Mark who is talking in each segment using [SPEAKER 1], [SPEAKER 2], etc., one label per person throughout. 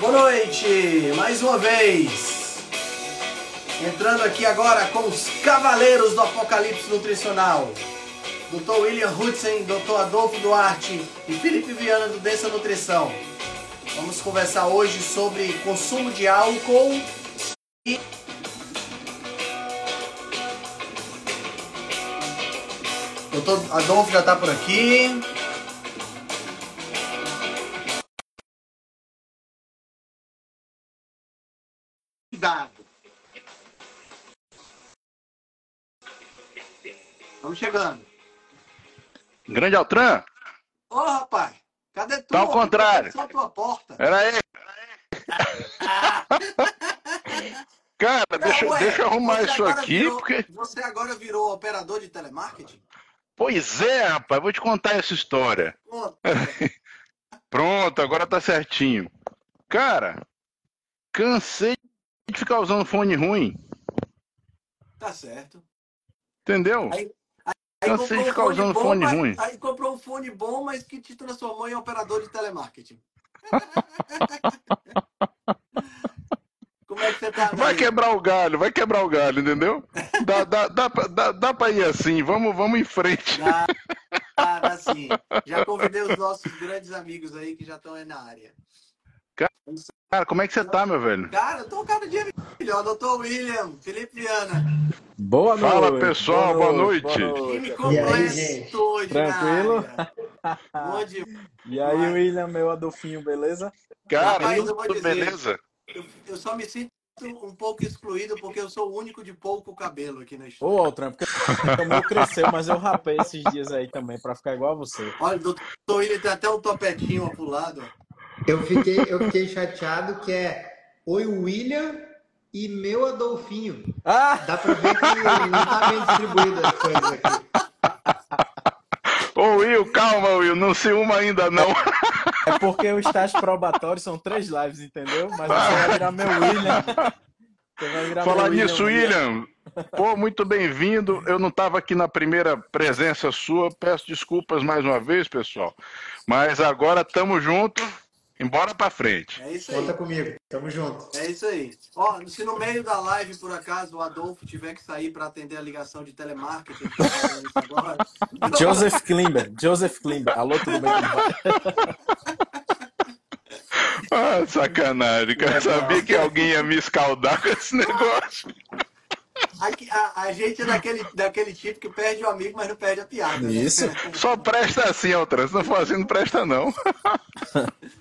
[SPEAKER 1] Boa noite, mais uma vez. Entrando aqui agora com os Cavaleiros do Apocalipse Nutricional. Dr. William Hudson, Dr. Adolfo Duarte e Felipe Viana do Densa Nutrição. Vamos conversar hoje sobre consumo de álcool e Doutor Adolfo já está por aqui. Chegando.
[SPEAKER 2] Grande Altran?
[SPEAKER 1] Ô, rapaz, cadê tu?
[SPEAKER 2] Tá ao contrário.
[SPEAKER 1] Só tua porta.
[SPEAKER 2] Pera aí. Cara,
[SPEAKER 1] Não,
[SPEAKER 2] deixa,
[SPEAKER 1] ué,
[SPEAKER 2] deixa eu arrumar isso aqui,
[SPEAKER 1] virou-
[SPEAKER 2] porque.
[SPEAKER 1] Você agora virou operador de telemarketing?
[SPEAKER 2] Pois é, rapaz, vou te contar essa história.
[SPEAKER 1] Conta.
[SPEAKER 2] Pronto, agora tá certinho. Cara, cansei de ficar usando fone ruim,
[SPEAKER 1] Tá certo.
[SPEAKER 2] entendeu?
[SPEAKER 1] Aí-
[SPEAKER 2] Cansei
[SPEAKER 1] comprou
[SPEAKER 2] de
[SPEAKER 1] um
[SPEAKER 2] ficar usando fone ruim.
[SPEAKER 1] Aí comprou um fone bom, mas que te transformou em operador de telemarketing. Como é que você tá?
[SPEAKER 2] Vai quebrar o galho, vai quebrar o galho, entendeu? Dá, dá, dá, pra- dá, dá pra ir assim, vamos, vamos em frente.
[SPEAKER 1] Dá, dá, dá sim. Já convidei os nossos grandes amigos aí que já estão aí na área.
[SPEAKER 2] Cara, como é que você tá, meu velho?
[SPEAKER 1] Cara, eu tô cada dia melhor. Doutor William, Felipe Viana.
[SPEAKER 3] Boa noite.
[SPEAKER 2] Fala, pessoal, boa noite.
[SPEAKER 1] Time
[SPEAKER 3] noite.
[SPEAKER 4] gente?
[SPEAKER 1] hoje. na
[SPEAKER 3] Tranquilo? E aí, William, meu Adolfinho, beleza?
[SPEAKER 2] Cara,
[SPEAKER 1] Rapaz, eu
[SPEAKER 2] tudo
[SPEAKER 1] dizer.
[SPEAKER 2] beleza?
[SPEAKER 1] Eu, eu só me sinto um pouco excluído porque eu sou o único de pouco cabelo aqui na
[SPEAKER 3] Ô,
[SPEAKER 1] história.
[SPEAKER 3] Altran, porque o meu cresceu, mas eu rapei esses dias aí também, pra ficar igual a você.
[SPEAKER 1] Olha, o doutor William tem até um topetinho ó pro lado. ó.
[SPEAKER 4] Eu fiquei, eu fiquei chateado que é Oi William e meu Adolfinho.
[SPEAKER 3] Ah!
[SPEAKER 4] Dá pra ver que não tá bem distribuído as coisas aqui.
[SPEAKER 2] Ô Will, calma, Will, não se uma ainda não.
[SPEAKER 3] É porque o estágio probatório são três lives, entendeu? Mas você vai virar meu William. Você vai virar
[SPEAKER 2] Falar
[SPEAKER 3] meu
[SPEAKER 2] nisso, William, pô, muito bem-vindo. Eu não estava aqui na primeira presença sua, peço desculpas mais uma vez, pessoal. Mas agora estamos juntos, embora pra frente.
[SPEAKER 1] É isso aí.
[SPEAKER 4] Conta comigo, tamo junto.
[SPEAKER 1] É isso aí. Ó, se no meio da live, por acaso, o Adolfo tiver que sair para atender a ligação de telemarketing, que fazendo isso agora,
[SPEAKER 3] Joseph Klimber. Joseph Klimber. Alô, tudo bem?
[SPEAKER 2] Ah, sacanagem, cara. Eu sabia que alguém ia me escaldar com esse negócio.
[SPEAKER 1] Aqui, a, a gente é daquele, daquele tipo que perde o amigo, mas não perde a piada. né?
[SPEAKER 3] Isso.
[SPEAKER 2] Só presta assim, Altran. Se não for assim, não presta não.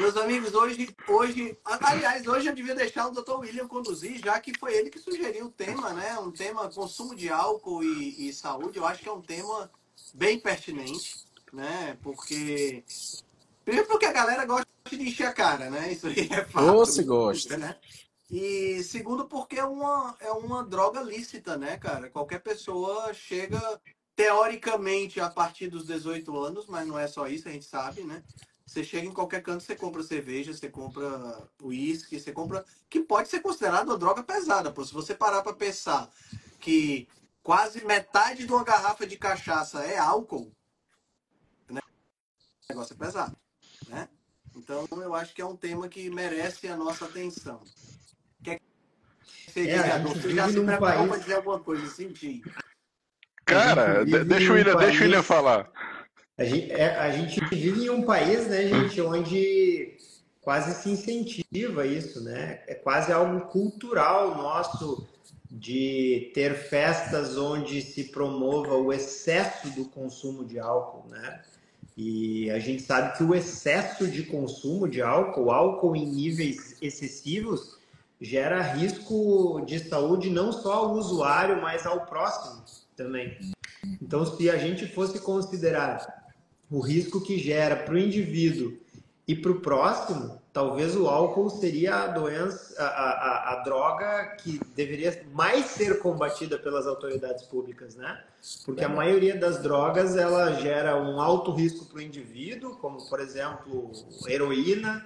[SPEAKER 1] Meus amigos, hoje, hoje, aliás, hoje eu devia deixar o Dr. William conduzir, já que foi ele que sugeriu o tema, né? Um tema consumo de álcool e, e saúde. Eu acho que é um tema bem pertinente, né? Porque primeiro porque a galera gosta de encher a cara, né? Isso aí é fato.
[SPEAKER 3] Ô, se gosta.
[SPEAKER 1] Né? E segundo porque é uma, é uma droga lícita, né, cara? Qualquer pessoa chega teoricamente a partir dos 18 anos, mas não é só isso, a gente sabe, né? Você chega em qualquer canto, você compra cerveja, você compra uísque, você compra. que pode ser considerado uma droga pesada, pô. Se você parar para pensar que quase metade de uma garrafa de cachaça é álcool, né? o negócio é pesado, né? Então eu acho que é um tema que merece a nossa atenção. Quer que você
[SPEAKER 4] É,
[SPEAKER 1] diga, Você já se preparou
[SPEAKER 4] país-
[SPEAKER 1] para dizer alguma coisa, senti.
[SPEAKER 2] Cara, deixa o William, deixa o William falar.
[SPEAKER 4] A gente, é, a gente vive em um país, né, gente, onde quase se incentiva isso, né? É quase algo cultural nosso de ter festas onde se promova o excesso do consumo de álcool, né? E a gente sabe que o excesso de consumo de álcool, álcool em níveis excessivos, gera risco de saúde não só ao usuário, mas ao próximo também. Então, se a gente fosse considerar o risco que gera para o indivíduo e para o próximo, talvez o álcool seria a doença, a, a, a droga que deveria mais ser combatida pelas autoridades públicas, né? Porque a maioria das drogas ela gera um alto risco para o indivíduo, como por exemplo heroína,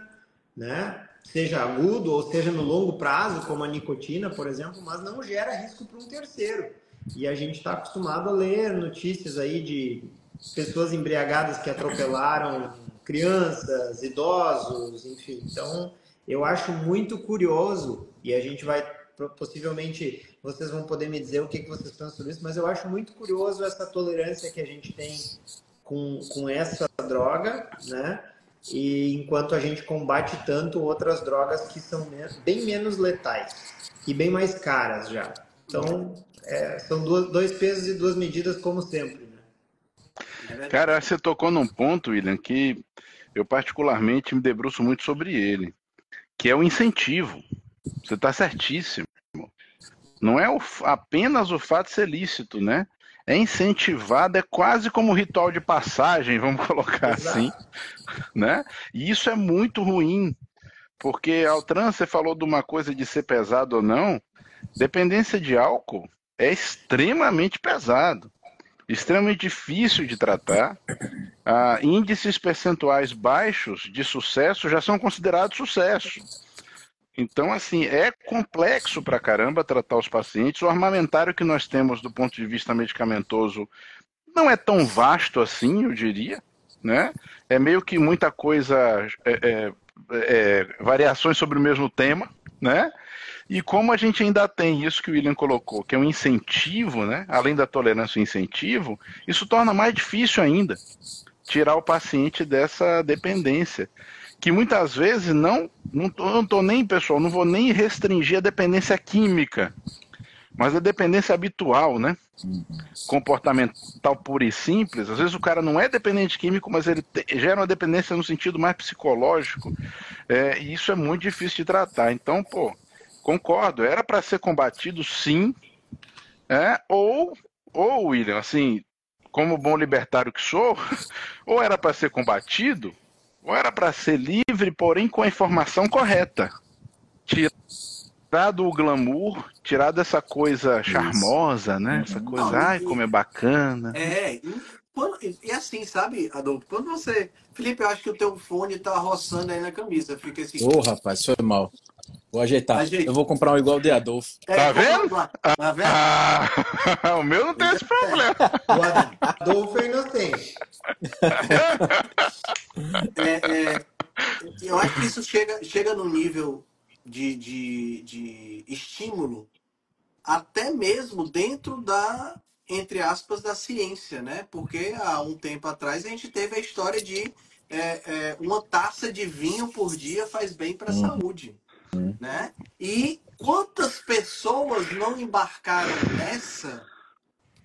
[SPEAKER 4] né? Seja agudo ou seja no longo prazo, como a nicotina, por exemplo, mas não gera risco para um terceiro. E a gente está acostumado a ler notícias aí de pessoas embriagadas que atropelaram crianças, idosos, enfim. Então, eu acho muito curioso, e a gente vai, possivelmente, vocês vão poder me dizer o que, que vocês pensam sobre isso, mas eu acho muito curioso essa tolerância que a gente tem com, com essa droga, né? E enquanto a gente combate tanto outras drogas que são bem menos letais e bem mais caras já. Então, é, são duas, dois pesos e duas medidas, como sempre.
[SPEAKER 2] Cara, você tocou num ponto, William, que eu particularmente me debruço muito sobre ele, que é o incentivo. Você está certíssimo. Não é o, apenas o fato de ser lícito, né? É incentivado, é quase como um ritual de passagem, vamos colocar Exato. assim, né? E isso é muito ruim, porque Altran, você falou de uma coisa de ser pesado ou não, dependência de álcool é extremamente pesado, extremamente difícil de tratar. Ah, índices percentuais baixos de sucesso já são considerados sucesso. Então, assim, é complexo pra caramba tratar os pacientes. O armamentário que nós temos do ponto de vista medicamentoso não é tão vasto assim, eu diria, né? É meio que muita coisa, é, é, é, variações sobre o mesmo tema, né? E como a gente ainda tem isso que o William colocou, que é um incentivo, né? Além da tolerância e incentivo, isso torna mais difícil ainda tirar o paciente dessa dependência. Que muitas vezes não, não tô, não tô nem, pessoal, não vou nem restringir a dependência química, mas a dependência habitual, né? Comportamental pura e simples. Às vezes o cara não é dependente químico, mas ele te, gera uma dependência no sentido mais psicológico. É, e isso é muito difícil de tratar. Então, pô, Concordo, era para ser combatido sim, é, ou, ou, William, assim, como bom libertário que sou, ou era para ser combatido, ou era para ser livre, porém com a informação correta. Tirado o glamour, tirado essa coisa charmosa, né? Essa uhum. coisa, ai, como é bacana.
[SPEAKER 1] É, quando, e assim, sabe, Adolfo, quando você. Felipe, eu acho que o teu fone tá roçando aí na camisa. Fica assim.
[SPEAKER 3] Ô, oh, rapaz, foi mal. Vou ajeitar. Ajeita. Eu vou comprar um igual de Adolfo.
[SPEAKER 2] É, tá vendo? Tá vendo? Ah, o meu não tem esse problema.
[SPEAKER 4] O Adolfo é inocente.
[SPEAKER 1] É, é, eu acho que isso chega, chega no nível de, de, de estímulo até mesmo dentro da, entre aspas, da ciência, né? Porque há um tempo atrás a gente teve a história de é, é, uma taça de vinho por dia faz bem para a hum. saúde. Né? E quantas pessoas não embarcaram nessa?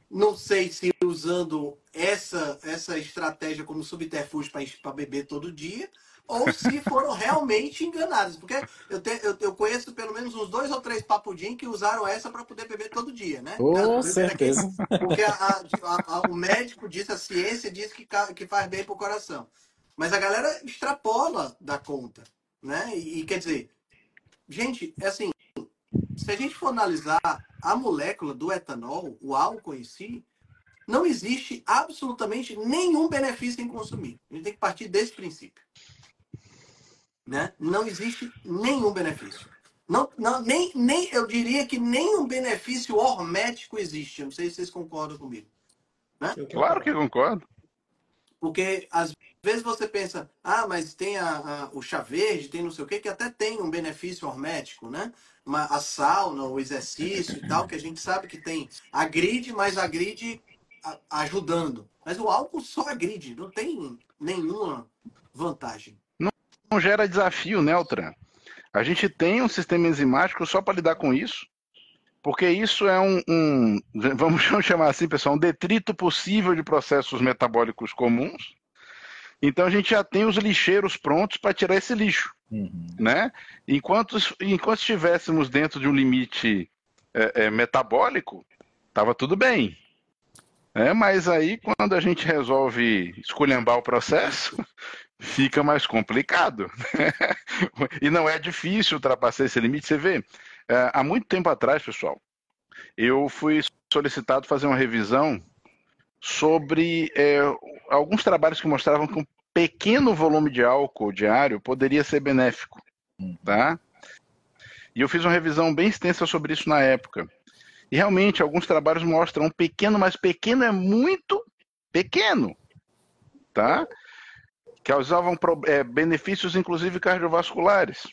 [SPEAKER 1] Não sei se usando essa, essa estratégia como subterfúgio para beber todo dia, ou se foram realmente enganadas. Porque eu, te, eu, eu, conheço pelo menos uns dois ou três papudim que usaram essa para poder beber todo dia, né?
[SPEAKER 3] Com certeza.
[SPEAKER 1] porque a, a, a, o médico disse, a ciência diz que, que faz bem para o coração. Mas a galera extrapola da conta, né? E, e quer dizer, Gente, é assim, se a gente for analisar a molécula do etanol, o álcool em si, não existe absolutamente nenhum benefício em consumir. A gente tem que partir desse princípio. Né? Não existe nenhum benefício. Não, não, nem, nem, eu diria que nenhum benefício hormético existe. não sei se vocês concordam comigo.
[SPEAKER 2] Né? Claro que concordo.
[SPEAKER 1] Porque às vezes você pensa, ah, mas tem a, a, o chá verde, tem não sei o quê, que até tem um benefício hormético, né? Uma, a sauna, o exercício e tal, que a gente sabe que tem. Agride, mas agride a, ajudando. Mas o álcool só agride, não tem nenhuma vantagem.
[SPEAKER 2] Não, gera desafio, né, Altran? A gente tem um sistema enzimático só para lidar com isso. Porque isso é um, um, vamos chamar assim, pessoal, um detrito possível de processos metabólicos comuns. Então a gente já tem os lixeiros prontos para tirar esse lixo, uhum. né? Enquanto, enquanto estivéssemos dentro de um limite é, é, metabólico, estava tudo bem. É, mas aí quando a gente resolve esculhambar o processo, fica mais complicado. e não é difícil ultrapassar esse limite. Você vê, é, há muito tempo atrás, pessoal, eu fui solicitado fazer uma revisão sobre é, alguns trabalhos que mostravam que um pequeno volume de álcool diário poderia ser benéfico, tá? E eu fiz uma revisão bem extensa sobre isso na época. E realmente, alguns trabalhos mostram um pequeno, mas pequeno é muito pequeno, tá? Causavam é, benefícios inclusive cardiovasculares.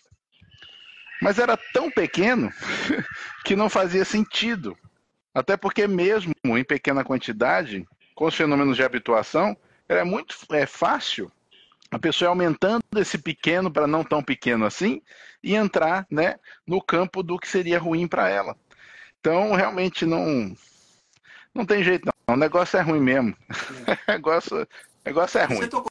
[SPEAKER 2] Mas era tão pequeno que não fazia sentido. Até porque mesmo em pequena quantidade, com os fenômenos de habituação, era muito é, fácil a pessoa aumentando esse pequeno para não tão pequeno assim e entrar né, no campo do que seria ruim para ela. Então, realmente não não tem jeito não. O negócio é ruim mesmo. o negócio, negócio é ruim. Você tocou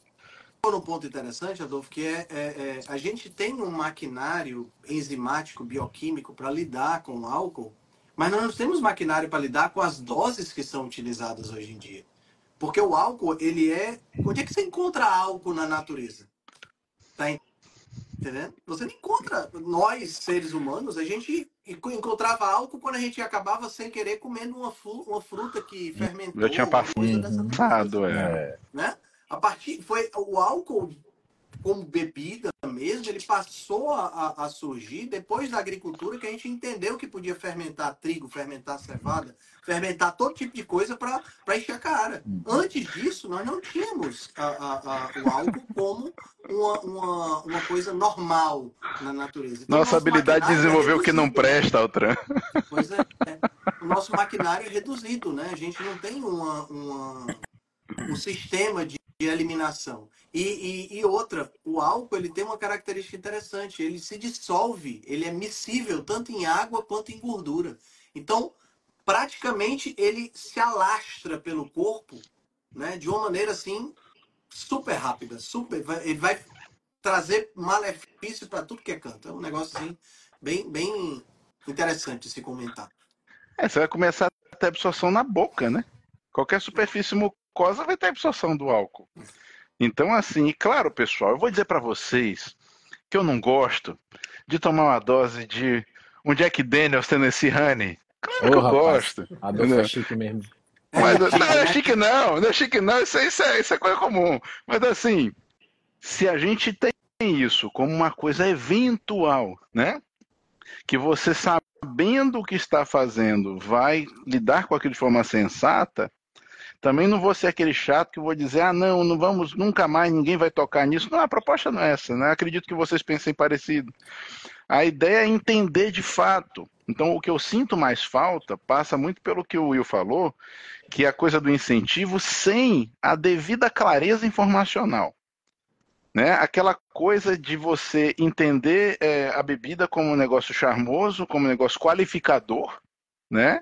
[SPEAKER 1] num ponto interessante, Adolfo, que é, é, é a gente tem um maquinário enzimático, bioquímico para lidar com o álcool, mas nós não temos maquinário para lidar com as doses que são utilizadas hoje em dia. Porque o álcool, ele é. Onde é que você encontra álcool na natureza? Tá entendendo? Você não encontra. Nós, seres humanos, a gente encontrava álcool quando a gente acabava sem querer comendo uma, uma fruta que fermentou.
[SPEAKER 2] Eu tinha passado, é.
[SPEAKER 1] Né? A partir. Foi o álcool como bebida mesmo, ele passou a, a, surgir depois da agricultura, que a gente entendeu que podia fermentar trigo, fermentar cevada, fermentar todo tipo de coisa para encher a cara. Antes disso, nós não tínhamos a, o álcool como uma, uma, uma, coisa normal na natureza.
[SPEAKER 2] Então, Nossa habilidade desenvolveu é que não presta, Altran.
[SPEAKER 1] Pois é, é, O nosso maquinário é reduzido, né? A gente não tem uma, uma um sistema de de eliminação. E, e, e, outra, o álcool ele tem uma característica interessante, ele se dissolve, ele é miscível tanto em água quanto em gordura. Então, praticamente ele se alastra pelo corpo, né, de uma maneira assim super rápida, super, ele vai trazer malefício para tudo que é canto. É um negócio assim bem, bem interessante se comentar.
[SPEAKER 2] É, você vai começar a ter absorção na boca, né? Qualquer superfície mucosa vai ter absorção do álcool. Então, assim, claro, pessoal, eu vou dizer para vocês que eu não gosto de tomar uma dose de um Jack Daniels Tennessee Honey. Claro Ô, que eu rapaz, gosto.
[SPEAKER 3] Adolfo é chique mesmo.
[SPEAKER 2] Mas, não, não é chique não, não é chique não, isso, isso, é, isso é coisa comum. Mas assim, se a gente tem isso como uma coisa eventual, né? Que você sabendo o que está fazendo vai lidar com aquilo de forma sensata, também não vou ser aquele chato que vou dizer, ah, não, não vamos, nunca mais ninguém vai tocar nisso. Não, a proposta não é essa, né? Acredito que vocês pensem parecido. A ideia é entender de fato. Então, o que eu sinto mais falta passa muito pelo que o Will falou, que é a coisa do incentivo sem a devida clareza informacional. Né? Aquela coisa de você entender é, a bebida como um negócio charmoso, como um negócio qualificador, né?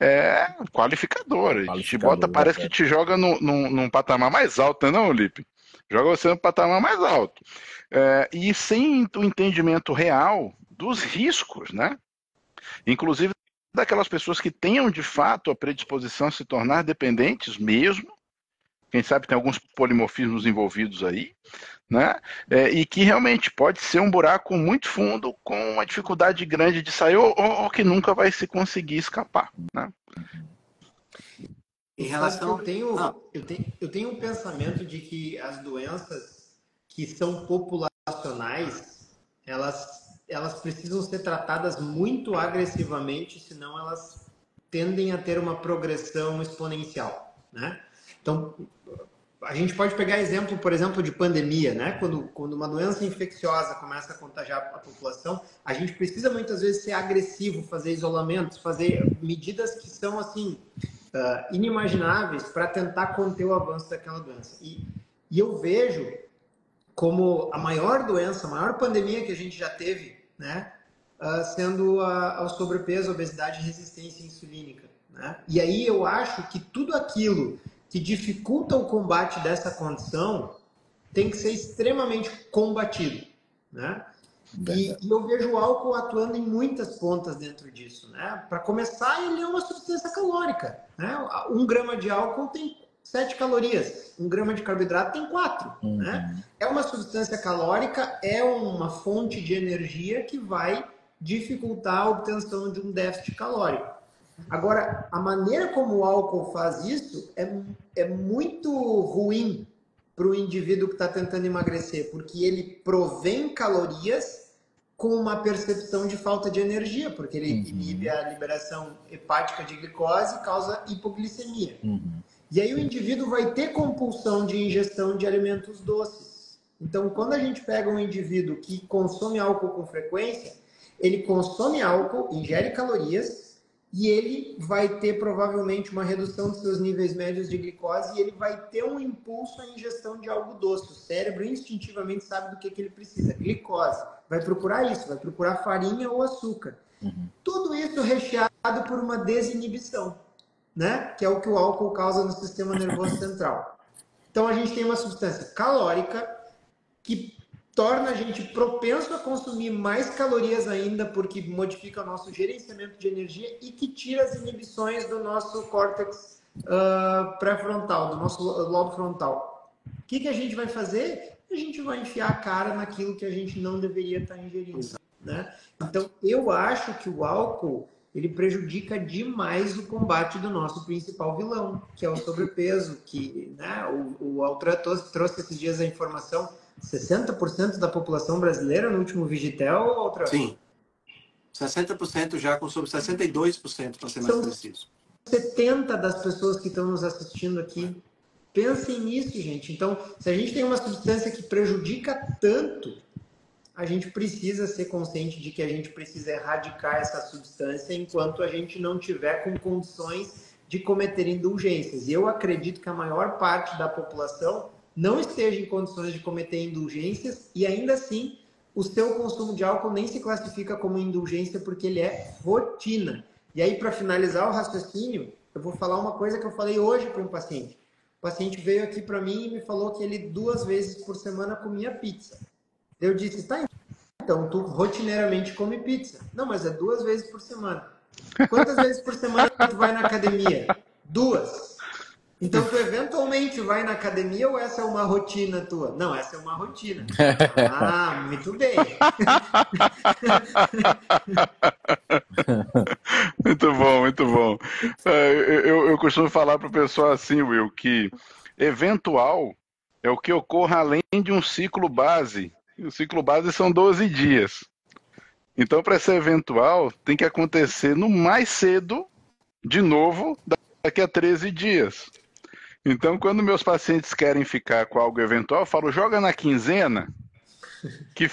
[SPEAKER 2] É qualificador. A gente bota, parece que te joga no, no, num patamar mais alto, não, Lipe? Joga você no patamar mais alto. É, e sem o entendimento real dos riscos, né? Inclusive daquelas pessoas que tenham de fato a predisposição a se tornar dependentes mesmo. Quem sabe tem alguns polimorfismos envolvidos aí, né? É, e que realmente pode ser um buraco muito fundo com uma dificuldade grande de sair ou, ou que nunca vai se conseguir escapar, né?
[SPEAKER 4] Em relação, eu tenho, ah. eu tenho, eu tenho um pensamento de que as doenças que são populacionais, elas, elas precisam ser tratadas muito agressivamente, senão elas tendem a ter uma progressão exponencial, né? Então, a gente pode pegar exemplo, por exemplo, de pandemia, né? Quando, quando uma doença infecciosa começa a contagiar a população, a gente precisa muitas vezes ser agressivo, fazer isolamentos, fazer medidas que são assim uh, inimagináveis para tentar conter o avanço daquela doença. E, e eu vejo como a maior doença, a maior pandemia que a gente já teve, né? Uh, sendo a, a sobrepeso, obesidade e resistência insulínica. Né? E aí eu acho que tudo aquilo que dificulta o combate dessa condição tem que ser extremamente combatido, né? E, e, eu vejo o álcool atuando em muitas pontas dentro disso, né? Para começar, ele é uma substância calórica, né? Um grama de álcool tem 7 calorias, um grama de carboidrato tem 4, uhum. né? É uma substância calórica, é uma fonte de energia que vai dificultar a obtenção de um déficit calórico. Agora, a maneira como o álcool faz isso é, é muito ruim para o indivíduo que está tentando emagrecer, porque ele provém calorias com uma percepção de falta de energia, porque ele uhum. inibe a liberação hepática de glicose e causa hipoglicemia. Uhum. E aí o indivíduo vai ter compulsão de ingestão de alimentos doces. Então, quando a gente pega um indivíduo que consome álcool com frequência, ele consome álcool, ingere calorias e ele vai ter provavelmente uma redução dos seus níveis médios de glicose e ele vai ter um impulso à ingestão de algo doce. O cérebro instintivamente sabe do que, que ele precisa, glicose. Vai procurar isso, vai procurar farinha ou açúcar. Uhum. Tudo isso recheado por uma desinibição, né? Que é o que o álcool causa no sistema nervoso central. Então a gente tem uma substância calórica que torna a gente propenso a consumir mais calorias ainda, porque modifica o nosso gerenciamento de energia e que tira as inibições do nosso córtex uh, pré-frontal, do nosso lobo frontal. O que, que a gente vai fazer? A gente vai enfiar a cara naquilo que a gente não deveria estar ingerindo. Né? Então, eu acho que o álcool ele prejudica demais o combate do nosso principal vilão, que é o sobrepeso, que né, o, o Altran trouxe esses dias a informação 60% da população brasileira no último Vigitel ou outra?
[SPEAKER 1] Sim. 60% já com sobre 62% para ser mais São preciso.
[SPEAKER 4] 70 das pessoas que estão nos assistindo aqui. Pensem nisso, gente. Então, se a gente tem uma substância que prejudica tanto, a gente precisa ser consciente de que a gente precisa erradicar essa substância enquanto a gente não tiver com condições de cometer indulgências. E eu acredito que a maior parte da população não esteja em condições de cometer indulgências e ainda assim o seu consumo de álcool nem se classifica como indulgência porque ele é rotina. E aí, para finalizar o raciocínio, eu vou falar uma coisa que eu falei hoje para um paciente. O paciente veio aqui para mim e me falou que ele duas vezes por semana comia pizza. Eu disse, tá, então tu rotineiramente come pizza. Não, mas é duas vezes por semana. Quantas vezes por semana tu vai na academia? Duas. Então, tu eventualmente vai na academia ou essa é uma rotina tua? Não, essa é uma rotina. Ah, muito bem.
[SPEAKER 2] muito bom, muito bom. É, eu, eu costumo falar para o pessoal assim, Will, que eventual é o que ocorre além de um ciclo base. o ciclo base são 12 dias. Então, para ser eventual, tem que acontecer no mais cedo, de novo, daqui a 13 dias. Então, quando meus pacientes querem ficar com algo eventual, eu falo, joga na quinzena, que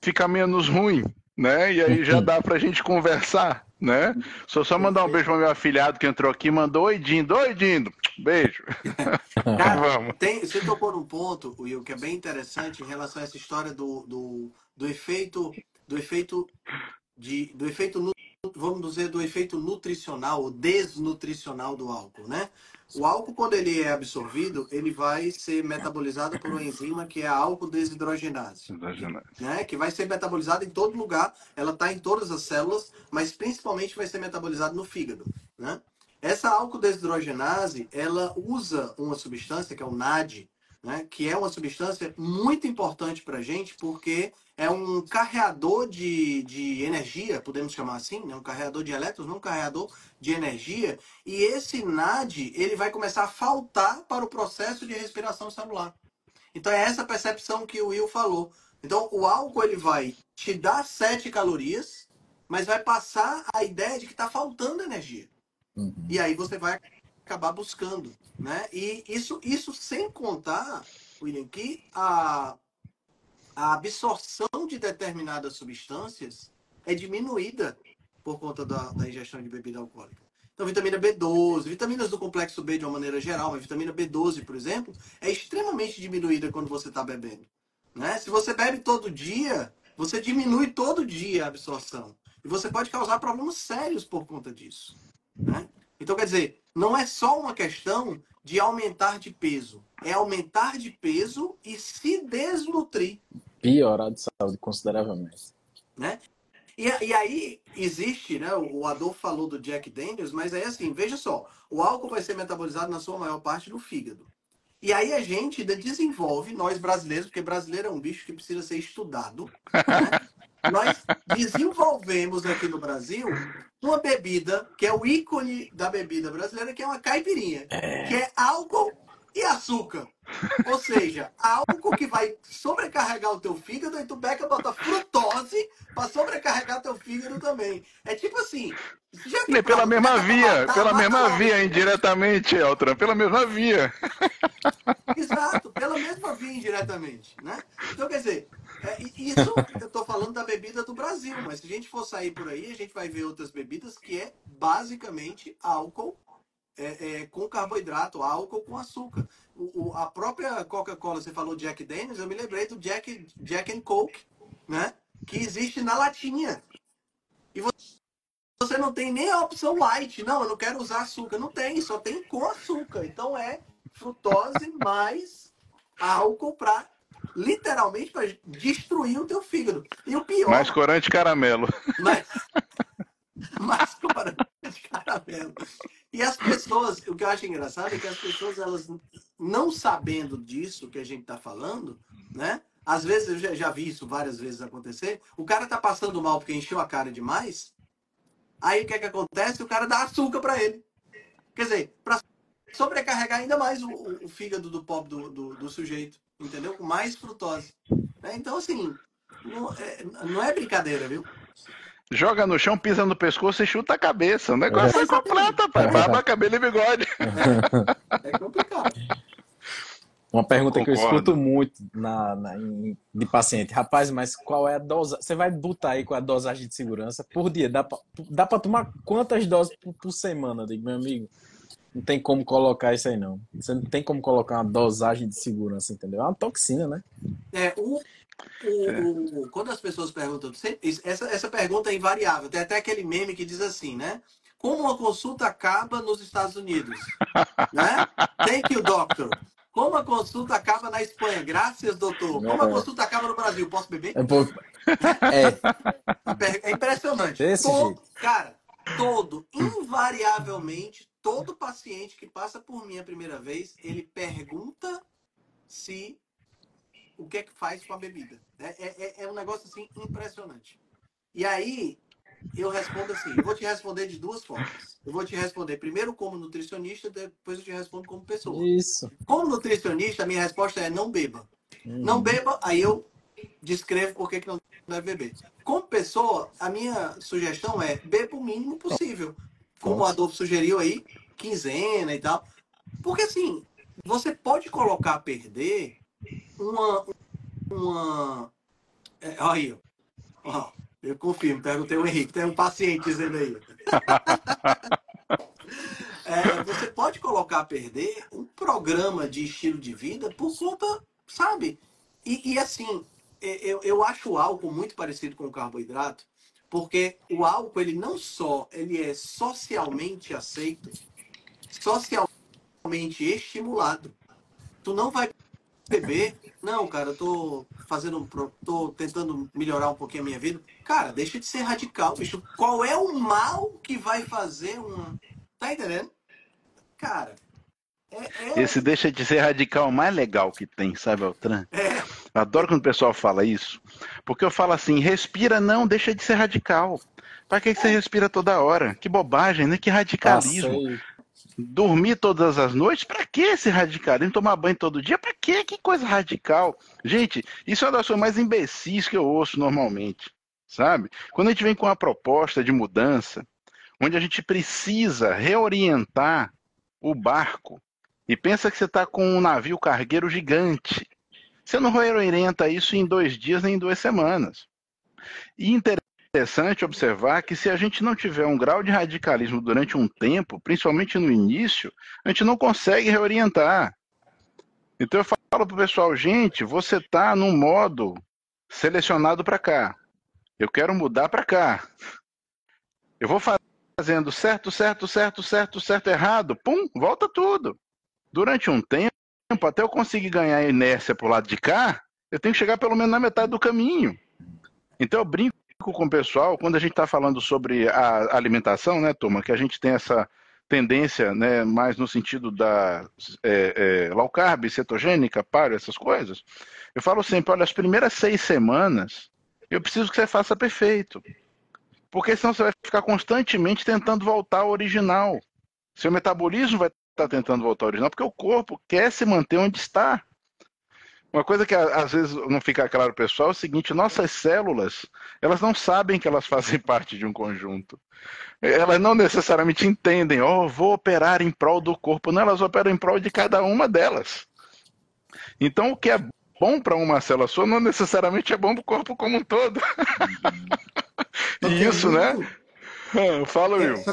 [SPEAKER 2] fica menos ruim, né? E aí já dá pra gente conversar, né? Só só mandar um beijo pro meu afilhado que entrou aqui, mandou oi Dindo, oi Dindo, beijo.
[SPEAKER 1] Cara, Vamos. Tem, você tocou num ponto, Will, que é bem interessante em relação a essa história do, do, do efeito, do efeito de, do efeito, vamos dizer, do efeito nutricional ou desnutricional do álcool, né? O álcool, quando ele é absorvido, ele vai ser metabolizado por uma enzima que é a álcool desidrogenase. Né? Que vai ser metabolizada em todo lugar, ela está em todas as células, mas principalmente vai ser metabolizado no fígado. Né? Essa álcool desidrogenase, ela usa uma substância que é o NAD, né? que é uma substância muito importante para a gente, porque é um carreador de, de energia, podemos chamar assim, né? um carreador de elétrons, não um carreador de energia, e esse NAD ele vai começar a faltar para o processo de respiração celular. Então é essa percepção que o Will falou. Então o álcool ele vai te dar 7 calorias, mas vai passar a ideia de que está faltando energia. Uhum. E aí você vai acabar buscando. Né? E isso, isso sem contar, William, que a, a absorção de determinadas substâncias é diminuída por conta da, da ingestão de bebida alcoólica. Então, vitamina B12, vitaminas do complexo B de uma maneira geral, mas vitamina B12, por exemplo, é extremamente diminuída quando você está bebendo. Né? Se você bebe todo dia, você diminui todo dia a absorção. E você pode causar problemas sérios por conta disso. Né? Então, quer dizer, não é só uma questão de aumentar de peso. É aumentar de peso e se desnutrir.
[SPEAKER 3] Piorar de saúde consideravelmente.
[SPEAKER 1] Né? E, e aí existe, né? O Adolfo falou do Jack Daniels, mas aí assim, veja só, o álcool vai ser metabolizado na sua maior parte no fígado. E aí a gente ainda desenvolve, nós brasileiros, porque brasileiro é um bicho que precisa ser estudado, né? nós desenvolvemos aqui no Brasil uma bebida que é o ícone da bebida brasileira, que é uma caipirinha, é... que é álcool e açúcar. Ou seja, álcool que vai sobrecarregar o teu fígado e tu pega bota frutose para sobrecarregar teu fígado também. É tipo assim.
[SPEAKER 2] Já pela mesma via, matar, pela mesma via, indiretamente, Eltran, pela mesma via.
[SPEAKER 1] Exato, pela pela mesma via indiretamente, né? Então, quer dizer, é, isso eu estou falando da bebida do Brasil, mas se a gente for sair por aí, a gente vai ver outras bebidas que é basicamente álcool é, é, com carboidrato, álcool com açúcar. O, o, a própria Coca-Cola, você falou Jack Daniels, eu me lembrei do Jack, Jack and Coke, né? Que existe na latinha. E você não tem nem a opção light. Não, eu não quero usar açúcar. Não tem, só tem com açúcar. Então é frutose mais álcool para literalmente para destruir o teu fígado. E o pior.
[SPEAKER 2] Mais corante caramelo.
[SPEAKER 1] Mais, mais corante caramelo. E as pessoas, o que eu acho engraçado é que as pessoas, elas não sabendo disso que a gente está falando, né? Às vezes, eu já, já, vi isso várias vezes acontecer, o cara tá passando mal porque encheu a cara demais, aí o que é que acontece? O cara dá açúcar para ele. Quer dizer, para sobrecarregar ainda mais o, o, fígado do pobre do, do, do, sujeito, entendeu? Com mais frutose. Né? Então, assim, não é, não é brincadeira, viu?
[SPEAKER 2] Joga no chão, pisa no pescoço e chuta a cabeça. O negócio é, é completo, pai. Barba, cabelo e bigode.
[SPEAKER 1] É complicado.
[SPEAKER 3] Uma pergunta Concordo. que eu escuto muito na, na em, de paciente. Rapaz, mas qual é a dose? Você vai botar aí com a dosagem de segurança por dia? Dá pra, dá pra tomar quantas doses por, por semana? Digo, meu amigo, não tem como colocar isso aí, não. Você não tem como colocar uma dosagem de segurança, entendeu? É uma toxina, né?
[SPEAKER 1] É, o, o, o, quando as pessoas perguntam, essa, essa pergunta é invariável. Tem até aquele meme que diz assim, né? Como uma consulta acaba nos Estados Unidos? né? Thank you, doctor. Como a consulta acaba na Espanha? Graças, doutor. Como a consulta acaba no Brasil? Posso beber?
[SPEAKER 3] É,
[SPEAKER 1] é. é impressionante.
[SPEAKER 3] Todo.
[SPEAKER 1] Cara, todo, invariavelmente, todo paciente que passa por mim a primeira vez, ele pergunta se o que é que faz com a bebida. É, é, é, é um negócio assim impressionante. E aí eu respondo assim, eu vou te responder de duas formas. Eu vou te responder primeiro como nutricionista, depois eu te respondo como pessoa.
[SPEAKER 3] Isso.
[SPEAKER 1] Como nutricionista, a minha resposta é não beba. Uhum. Não beba, aí eu descrevo por que, que não deve beber. Como pessoa, a minha sugestão é beba o mínimo possível. Como o Adolfo sugeriu aí, quinzena e tal. Porque assim, você pode colocar a perder uma. uma é, aí, ó, eu confirmo, perguntei o Henrique, tem um paciente dizendo aí. é, você pode colocar a perder um programa de estilo de vida por conta, sabe? E, e assim, eu, eu acho o álcool muito parecido com o carboidrato, porque o álcool, ele não só ele é socialmente aceito, socialmente estimulado. Tu não vai beber. Não, cara, eu tô fazendo. tô tentando melhorar um pouquinho a minha vida. Cara, deixa de ser radical, bicho. Qual é o mal que vai fazer um. Tá entendendo? Cara. É, é...
[SPEAKER 2] Esse deixa de ser radical mais legal que tem, sabe, Altran?
[SPEAKER 1] É.
[SPEAKER 2] Adoro quando o pessoal fala isso. Porque eu falo assim, respira não, deixa de ser radical. Pra que, que você respira toda hora? Que bobagem, né? Que radicalismo. Passei dormir todas as noites? Para que esse radicalismo? Tomar banho todo dia? Para que? Que coisa radical. Gente, isso é uma das coisas mais imbecis que eu ouço normalmente, sabe? Quando a gente vem com uma proposta de mudança, onde a gente precisa reorientar o barco e pensa que você está com um navio cargueiro gigante. Você não reorienta isso em dois dias nem em duas semanas. E interessante observar que se a gente não tiver um grau de radicalismo durante um tempo, principalmente no início, a gente não consegue reorientar. Então eu falo para o pessoal, gente, você está num modo selecionado para cá. Eu quero mudar para cá. Eu vou fazendo certo, certo, certo, certo, certo, errado. Pum, volta tudo. Durante um tempo, até eu conseguir ganhar inércia para o lado de cá, eu tenho que chegar pelo menos na metade do caminho. Então eu brinco com o pessoal, quando a gente está falando sobre a alimentação, né, turma, que a gente tem essa tendência, né, mais no sentido da é, é, low carb, cetogênica, paro, essas coisas, eu falo sempre, olha, as primeiras seis semanas, eu preciso que você faça perfeito. Porque senão você vai ficar constantemente tentando voltar ao original. Seu metabolismo vai estar tentando voltar ao original, porque o corpo quer se manter onde está. Uma coisa que às vezes não fica claro pessoal é o seguinte: nossas células, elas não sabem que elas fazem parte de um conjunto. Elas não necessariamente entendem, oh, vou operar em prol do corpo. Não, elas operam em prol de cada uma delas. Então, o que é bom para uma célula sua não necessariamente é bom para o corpo como um todo. e é isso, né? muito... né? Fala,
[SPEAKER 4] é, Will.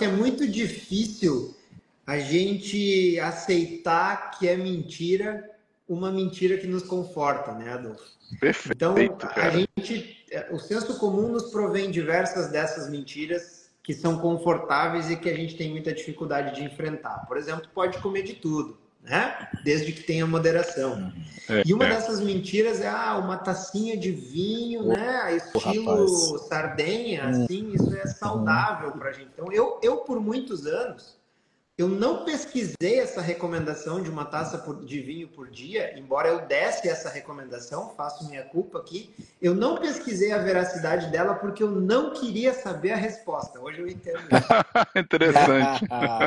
[SPEAKER 4] É muito difícil a gente aceitar que é mentira uma mentira que nos conforta, né, Adolfo?
[SPEAKER 2] Perfeito.
[SPEAKER 4] Então, a gente, o senso comum nos provém diversas dessas mentiras que são confortáveis e que a gente tem muita dificuldade de enfrentar. Por exemplo, pode comer de tudo né? Desde que tenha moderação. É, e uma é. dessas mentiras é ah, uma tacinha de vinho, né? Estilo sardenha, hum. assim, isso é saudável para gente. Então, eu, eu por muitos anos eu não pesquisei essa recomendação de uma taça de vinho por dia, embora eu desse essa recomendação, faço minha culpa aqui. Eu não pesquisei a veracidade dela porque eu não queria saber a resposta. Hoje eu entendo.
[SPEAKER 2] Interessante.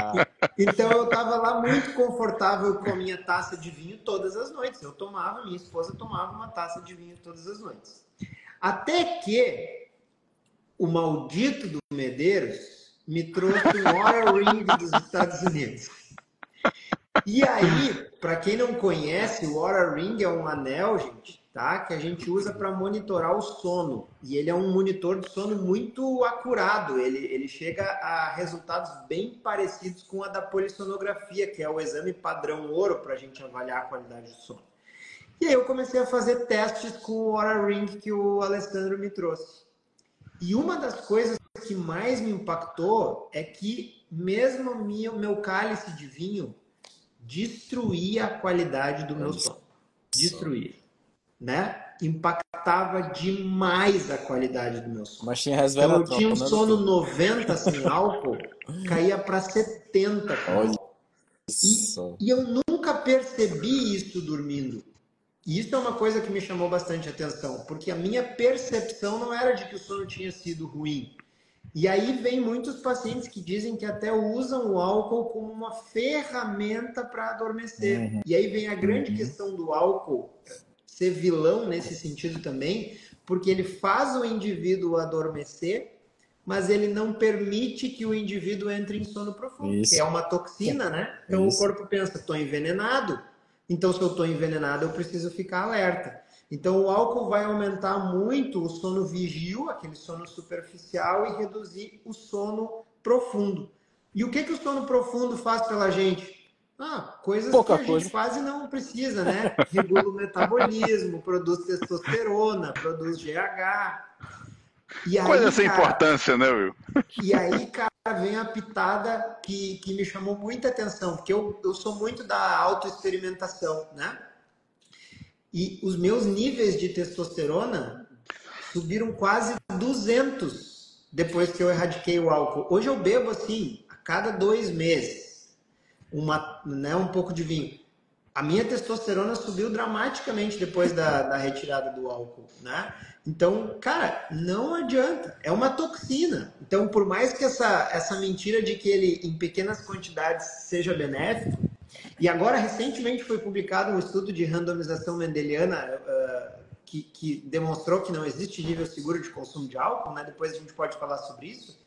[SPEAKER 4] então eu estava lá muito confortável com a minha taça de vinho todas as noites. Eu tomava, minha esposa tomava uma taça de vinho todas as noites. Até que o maldito do Medeiros me trouxe um Oura Ring dos Estados Unidos. E aí, para quem não conhece, o Oura Ring é um anel, gente, tá? Que a gente usa para monitorar o sono. E ele é um monitor de sono muito acurado. Ele, ele chega a resultados bem parecidos com a da polissonografia, que é o exame padrão ouro para a gente avaliar a qualidade do sono. E aí eu comecei a fazer testes com o Oura Ring que o Alessandro me trouxe. E uma das coisas que mais me impactou é que mesmo o meu cálice de vinho destruía a qualidade do meu sono. Destruía. Né? Impactava demais a qualidade do meu sono.
[SPEAKER 3] Mas tinha.
[SPEAKER 4] Então, eu tinha um sono 90 sem álcool, caía para 70. Olha e, e eu nunca percebi isso dormindo. E isso é uma coisa que me chamou bastante atenção, porque a minha percepção não era de que o sono tinha sido ruim. E aí vem muitos pacientes que dizem que até usam o álcool como uma ferramenta para adormecer. Uhum. E aí vem a grande uhum. questão do álcool ser vilão nesse sentido também, porque ele faz o indivíduo adormecer, mas ele não permite que o indivíduo entre em sono profundo, Isso. que é uma toxina, né? Então Isso. o corpo pensa, estou envenenado, então se eu estou envenenado eu preciso ficar alerta. Então, o álcool vai aumentar muito o sono vigil, aquele sono superficial, e reduzir o sono profundo. E o que, que o sono profundo faz pela gente? Ah, coisas Pouca que a coisa. gente quase não precisa, né? Regula o metabolismo, produz testosterona, produz GH.
[SPEAKER 2] E aí, Coisa sem cara, importância, né, Will?
[SPEAKER 4] E aí, cara, vem a pitada que, que me chamou muita atenção, porque eu, eu sou muito da autoexperimentação, né? E os meus níveis de testosterona subiram quase 200 depois que eu erradiquei o álcool. Hoje eu bebo assim, a cada dois meses, uma, né, um pouco de vinho. A minha testosterona subiu dramaticamente depois da, da retirada do álcool, né? Então, cara, não adianta. É uma toxina. Então, por mais que essa, essa mentira de que ele, em pequenas quantidades, seja benéfico, e agora, recentemente, foi publicado um estudo de randomização mendeliana uh, que, que, demonstrou que não existe nível seguro de consumo de álcool, né? depois a gente pode falar sobre isso.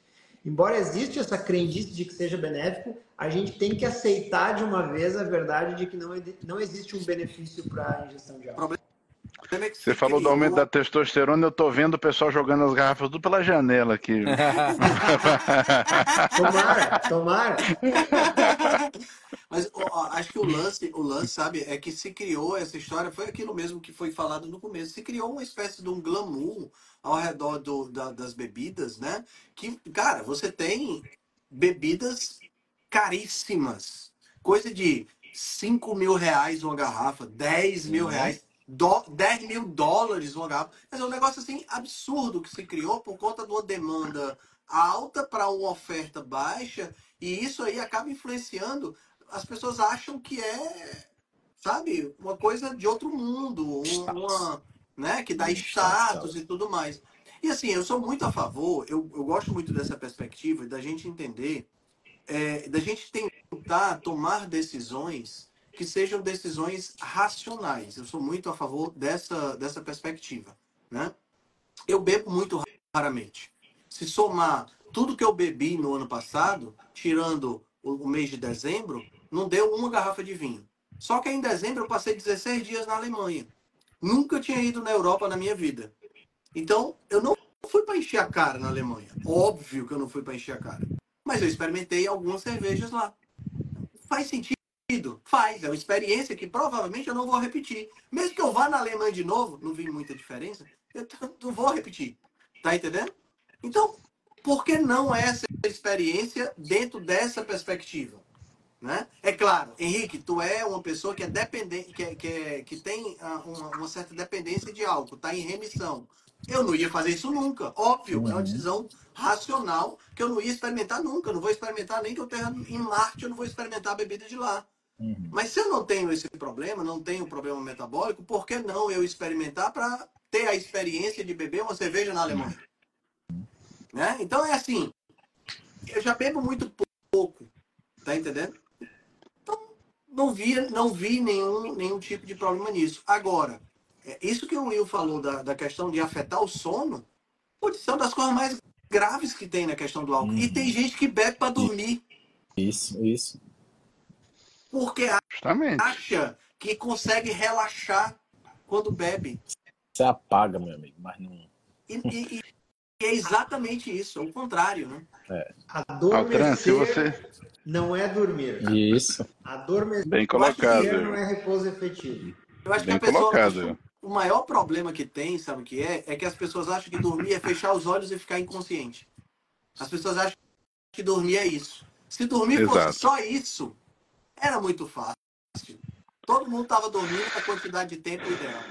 [SPEAKER 4] Embora exista essa crendice de que seja benéfico, a gente tem que aceitar de uma vez a verdade de que não, não existe um benefício para a ingestão de álcool.
[SPEAKER 2] Você falou do aumento da testosterona, eu tô vendo o pessoal jogando as garrafas tudo pela janela aqui.
[SPEAKER 4] tomara, tomara.
[SPEAKER 1] Mas ó, acho que o lance, o lance, sabe, é que se criou essa história, foi aquilo mesmo que foi falado no começo, se criou uma espécie de um glamour ao redor do, da, das bebidas, né? Que, cara, você tem bebidas caríssimas, coisa de 5 mil reais uma garrafa, 10 mil uhum. reais do, 10 mil dólares uma garrafa. Mas é um negócio assim absurdo que se criou por conta de uma demanda alta para uma oferta baixa e isso aí acaba influenciando. As pessoas acham que é, sabe, uma coisa de outro mundo, uma, né, que dá status e tudo mais. E assim, eu sou muito a favor, eu, eu gosto muito dessa perspectiva da gente entender, é, da gente tentar tomar decisões que sejam decisões racionais. Eu sou muito a favor dessa, dessa perspectiva. Né? Eu bebo muito raramente. Se somar tudo que eu bebi no ano passado, tirando o, mês de dezembro, não deu uma garrafa de vinho. Só que em dezembro eu passei 16 dias na Alemanha. Nunca tinha ido na Europa na minha vida. Então, eu não fui para encher a cara na Alemanha. Óbvio que eu não fui para encher a cara. Mas eu experimentei algumas cervejas lá. Faz sentido? Faz. É uma experiência que provavelmente eu não vou repetir. Mesmo que eu vá na Alemanha de novo, não vi muita diferença, eu não vou repetir. Tá entendendo? Então, por que não essa experiência dentro dessa perspectiva? Né? É claro, Henrique, tu é uma pessoa que é dependente, que, é, que, é, que tem ah, uma, uma, certa dependência de álcool, está em remissão. Eu não ia fazer isso nunca, óbvio, é uma uhum. decisão racional que eu não ia experimentar nunca. Não vou experimentar nem que eu esteja em Marte, eu não vou experimentar a bebida de lá. Uhum. Mas se eu não tenho esse problema, não tenho problema metabólico, por que não eu experimentar para ter a experiência de beber uma cerveja na Alemanha? Uhum. Né? Então é assim, eu já bebo muito pouco, tá entendendo? não vi, não vi nenhum, nenhum tipo de problema nisso. Agora, é, isso que o Will falou da, da questão de afetar o sono, pode ser uma das coisas mais graves que tem na questão do álcool. Uhum. E tem gente que bebe para dormir.
[SPEAKER 3] Isso, isso.
[SPEAKER 1] Porque Justamente. acha que consegue relaxar quando bebe.
[SPEAKER 3] Você apaga, meu amigo, mas não.
[SPEAKER 1] E, e, e é exatamente isso, é o contrário, né?
[SPEAKER 4] É. Adormecer, você não é dormir.
[SPEAKER 3] Isso.
[SPEAKER 4] Adormecer
[SPEAKER 2] Bem colocado.
[SPEAKER 4] não é repouso efetivo.
[SPEAKER 1] Eu acho Bem que a pessoa, colocado. o maior problema que tem, sabe o que é? É que as pessoas acham que dormir é fechar os olhos e ficar inconsciente. As pessoas acham que dormir é isso. Se dormir Exato. fosse só isso, era muito fácil. Todo mundo estava dormindo a quantidade de tempo ideal.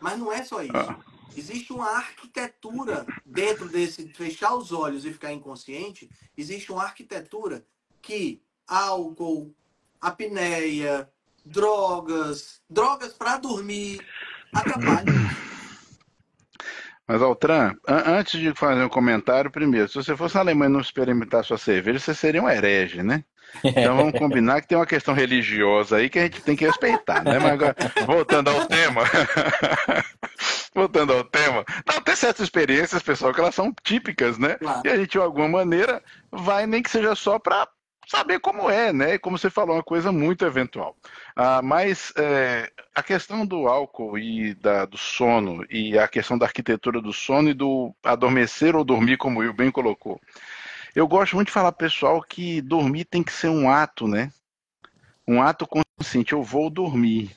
[SPEAKER 1] Mas não é só isso. Ah. Existe uma arquitetura dentro desse fechar os olhos e ficar inconsciente. Existe uma arquitetura que álcool, apneia, drogas, drogas para dormir, atrapalham.
[SPEAKER 2] Mas, Altran, an antes de fazer um comentário, primeiro, se você fosse na Alemanha e não experimentar sua cerveja, você seria um herege, né? Então vamos combinar que tem uma questão religiosa aí que a gente tem que respeitar, né? Mas agora, voltando ao tema. voltando ao tema, não, tem certas experiências, pessoal, que elas são típicas, né? Claro. E a gente, de alguma maneira, vai, nem que seja só para saber como é, né? Como você falou, uma coisa muito eventual. Ah, mas é, a questão do álcool e da, do sono, e a questão da arquitetura do sono e do adormecer ou dormir, como o Will bem colocou. Eu gosto muito de falar, pessoal, que dormir tem que ser um ato, né? Um ato consciente. Eu vou dormir.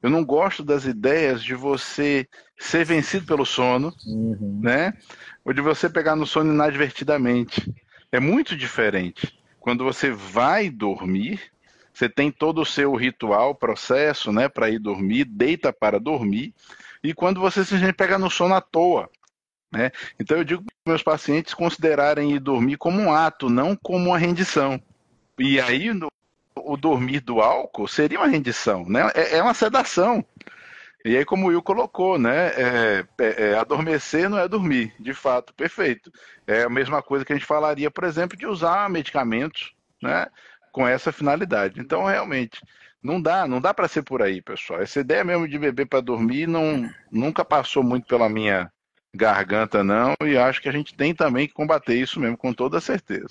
[SPEAKER 2] Eu não gosto das ideias de você ser vencido pelo sono, uhum. né? Ou de você pegar no sono inadvertidamente. É muito diferente. Quando você vai dormir, você tem todo o seu ritual, processo, né, para ir dormir, deita para dormir, e quando você simplesmente pega no sono à toa, né? Então eu digo para meus pacientes considerarem ir dormir como um ato, não como uma rendição. E aí no, o dormir do álcool seria uma rendição, né? É, é uma sedação. E aí, como o Will colocou, né? É, é, é, adormecer não é dormir, de fato, perfeito. É a mesma coisa que a gente falaria, por exemplo, de usar medicamentos, né? Com essa finalidade. Então, realmente, não dá, não dá para ser por aí, pessoal. Essa ideia mesmo de beber para dormir não, nunca passou muito pela minha garganta, não. E acho que a gente tem também que combater isso mesmo, com toda certeza.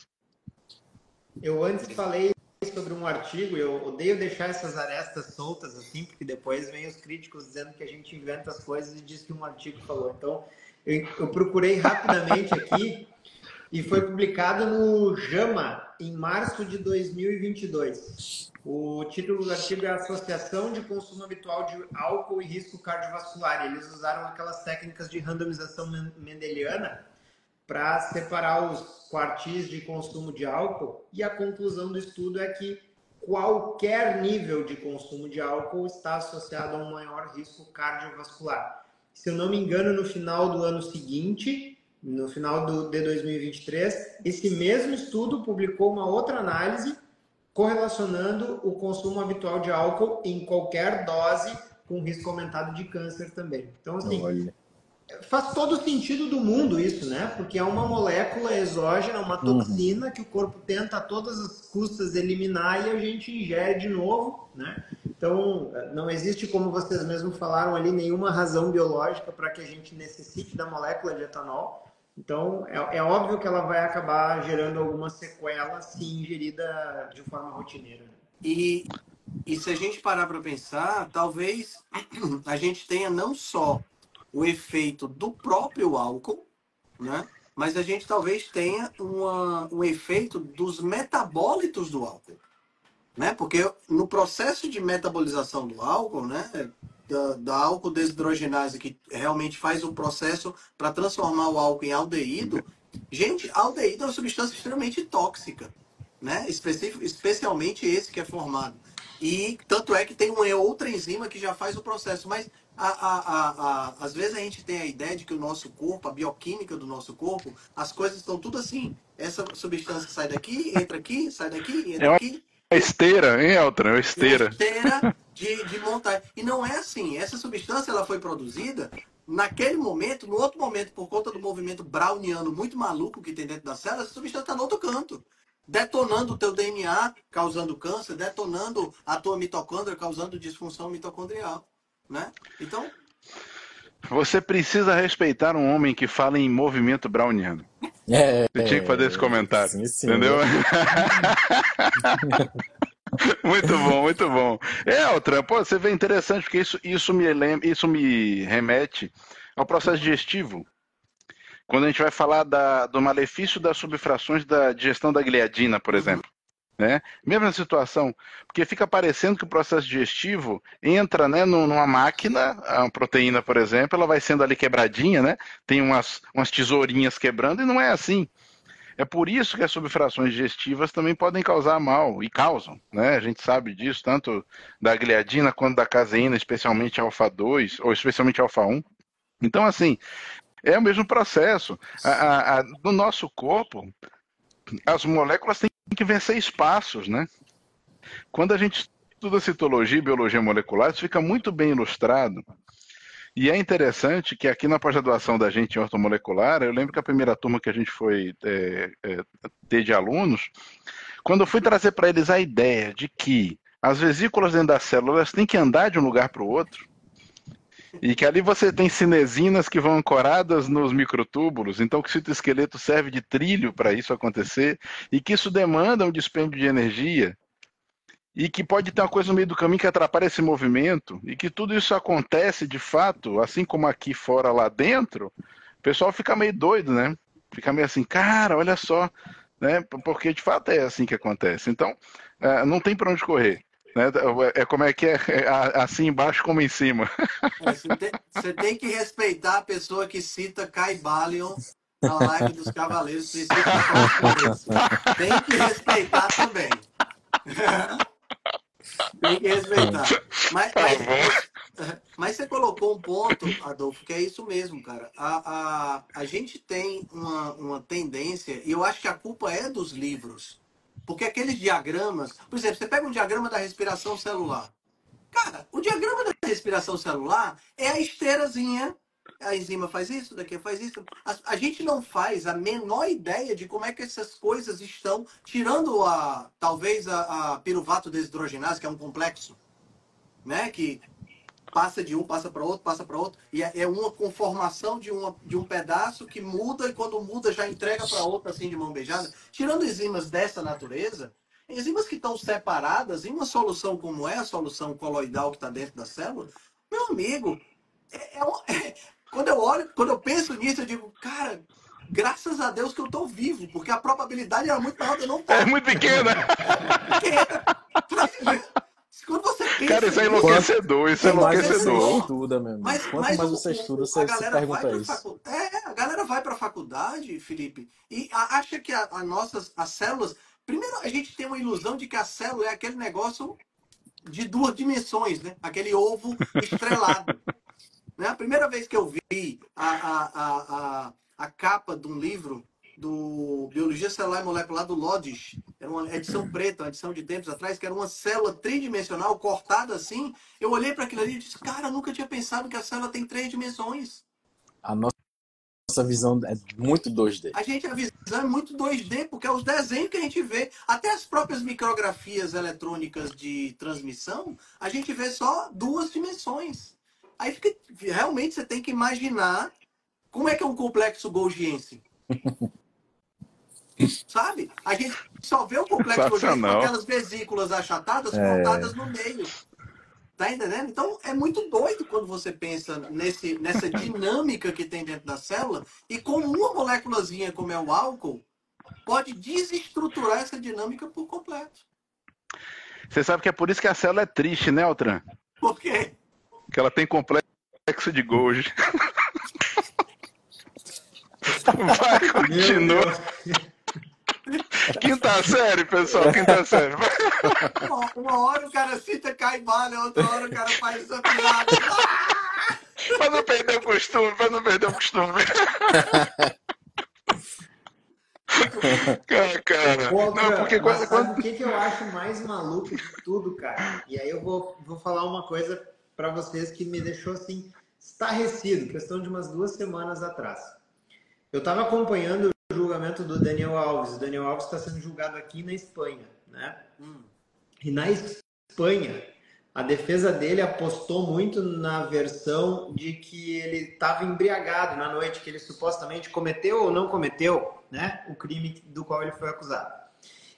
[SPEAKER 4] Eu antes falei sobre um artigo, eu odeio deixar essas arestas soltas assim, porque depois vem os críticos dizendo que a gente inventa as coisas e diz que um artigo falou. Então, eu, eu procurei rapidamente aqui e foi publicado no JAMA em março de 2022. O título do artigo é Associação de Consumo Habitual de Álcool e Risco Cardiovascular. Eles usaram aquelas técnicas de randomização mendeliana para separar os quartis de consumo de álcool e a conclusão do estudo é que qualquer nível de consumo de álcool está associado a um maior risco cardiovascular. Se eu não me engano, no final do ano seguinte, no final do, de 2023, esse mesmo estudo publicou uma outra análise correlacionando o consumo habitual de álcool em qualquer dose com risco aumentado de câncer também. Então, assim, Olha faz todo sentido do mundo isso, né? Porque é uma molécula exógena, uma uhum. toxina uhum. que o corpo tenta a todas as custas eliminar e a gente ingere de novo, né? Então, não existe, como vocês mesmos falaram ali, nenhuma razão biológica para que a gente necessite da molécula de etanol. Então, é, é, óbvio que ela vai acabar gerando alguma sequela se ingerida de forma rotineira.
[SPEAKER 1] E E se a gente parar para pensar, talvez a gente tenha não só o efeito do próprio álcool, né? Mas a gente talvez tenha uma, um efeito dos metabólitos do álcool, né? Porque no processo de metabolização do álcool, né? Da, da álcool desidrogenase que realmente faz o processo para transformar o álcool em aldeído, gente, aldeído é uma substância extremamente tóxica, né? Especific, especialmente esse que é formado. E tanto é que tem uma outra enzima que já faz o processo. Mas a, a, a, às vezes a gente tem a ideia de que o nosso corpo, a bioquímica do nosso corpo, as coisas estão tudo assim. Essa substância sai daqui, entra aqui, sai daqui, entra aqui.
[SPEAKER 2] É esteira, hein, Elton? É esteira. É
[SPEAKER 1] esteira de, de montar. E não é assim. Essa substância ela foi produzida naquele momento, no outro momento, por conta do movimento browniano muito maluco que tem dentro da célula, essa substância está no outro canto detonando o teu DNA, causando câncer, detonando a tua mitocôndria, causando disfunção mitocondrial, né? Então...
[SPEAKER 2] Você precisa respeitar um homem que fala em movimento browniano. É, Você tinha que fazer esse comentário, sim, sim, entendeu? muito bom, muito bom. É, Altran, pô, você vê interessante porque isso, isso me lembra, isso me remete ao processo digestivo quando a gente vai falar da, do malefício das subfrações da digestão da gliadina, por exemplo. Né? Mesma situação, porque fica parecendo que o processo digestivo entra né, numa máquina, a proteína, por exemplo, ela vai sendo ali quebradinha, né? tem umas, umas tesourinhas quebrando, e não é assim. É por isso que as subfrações digestivas também podem causar mal, e causam, né? A gente sabe disso, tanto da gliadina quanto da caseína, especialmente alfa 2, ou especialmente alfa 1. Então, assim, é o mesmo processo. A, a, a, no nosso corpo, as moléculas têm que vencer espaços, né? Quando a gente estuda citologia e biologia molecular, isso fica muito bem ilustrado. E é interessante que aqui na pós-graduação da gente em ortomolecular, eu lembro que a primeira turma que a gente foi é, é, ter de alunos, quando eu fui trazer para eles a ideia de que as vesículas dentro das células têm que andar de um lugar para o outro, e que ali você tem cinesinas que vão ancoradas nos microtúbulos, então que o citoesqueleto serve de trilho para isso acontecer, e que isso demanda um dispêndio de energia, e que pode ter uma coisa no meio do caminho que atrapalha esse movimento, e que tudo isso acontece de fato, assim como aqui fora, lá dentro, o pessoal fica meio doido, né? Fica meio assim, cara, olha só, né? Porque de fato é assim que acontece. Então, eh, não tem para onde correr. Né? É como é que é, é assim embaixo como em cima.
[SPEAKER 1] É, você, tem, você, tem, que respeitar a pessoa que cita Caibalion na live dos Cavaleiros Tem que respeitar também. tem que respeitar. Mas, tá mas, mas, você colocou um ponto, Adolfo, que é isso mesmo, cara. A, a, a gente tem uma, uma tendência, e eu acho que a culpa é dos livros porque aqueles diagramas, por exemplo, você pega um diagrama da respiração celular. Cara, o diagrama da respiração celular é a esteirazinha. A enzima faz isso, daqui faz isso. A, a, gente não faz a menor ideia de como é que essas coisas estão, tirando a talvez a, a piruvato desidrogenase, que é um complexo, né? Que passa de um, passa para outro, passa para outro, e é, é uma conformação de, uma, de um pedaço que muda e quando muda já entrega para outro assim de mão beijada. Tirando enzimas dessa natureza, enzimas que estão separadas em uma solução como é a solução coloidal que está dentro da célula, meu amigo, é, é, é, quando eu olho, quando eu penso nisso, eu digo, cara, graças a Deus que eu estou vivo, porque a probabilidade era muito maior de eu não estar.
[SPEAKER 2] É muito pequena. É
[SPEAKER 1] pequena. Quando você pensa.
[SPEAKER 2] Cara, isso é enlouquecedor, isso é enlouquecedor.
[SPEAKER 3] Você estuda mesmo. Mas, Quanto mas mais você estuda, você se pergunta isso.
[SPEAKER 1] Facu... É, a galera vai para a faculdade, Felipe, e acha que a, a nossas as células. Primeiro, a gente tem uma ilusão de que a célula é aquele negócio de duas dimensões, né? Aquele ovo estrelado. né? A primeira vez que eu vi a, a, a, a, a capa de um livro do Biologia Celular e Molecular do Lodge. Era uma edição preta, uma edição de tempos atrás, que era uma célula tridimensional cortada assim. Eu olhei para aquilo ali e disse, cara, nunca tinha pensado que a célula tem três dimensões.
[SPEAKER 3] A nossa visão é muito 2D.
[SPEAKER 1] A gente, a visão é muito 2D, porque é os desenhos que a gente vê, até as próprias micrografias eletrônicas de transmissão, a gente vê só duas dimensões. Aí fica, realmente você tem que imaginar como é que é um complexo golgiense. Sabe? A gente só vê o complexo Cogente com aquelas vesículas achatadas é. cortadas no meio. Tá entendendo? Então é muito doido quando você pensa nesse, nessa dinâmica que tem dentro da célula e como uma moléculazinha como é o álcool pode desestruturar essa dinâmica por completo.
[SPEAKER 2] Você sabe que é por isso que a célula é triste, né, Altran?
[SPEAKER 1] Por quê?
[SPEAKER 2] Que ela tem complexo de Golgi. Vai, continua. Quinta série, pessoal, quinta série.
[SPEAKER 1] Uma hora o cara cita Caimbalha, outra hora o cara faz essa piada.
[SPEAKER 2] pra não perder o costume, pra não perder o costume.
[SPEAKER 4] cara, cara. Pô, não, porque quando, quando... o que, que eu acho mais maluco de tudo, cara? E aí eu vou, vou falar uma coisa para vocês que me deixou assim estarrecido, questão de umas duas semanas atrás. Eu estava acompanhando julgamento do Daniel Alves. O Daniel Alves está sendo julgado aqui na Espanha, né? Hum. E na Espanha, a defesa dele apostou muito na versão de que ele estava embriagado na noite, que ele supostamente cometeu ou não cometeu né, o crime do qual ele foi acusado.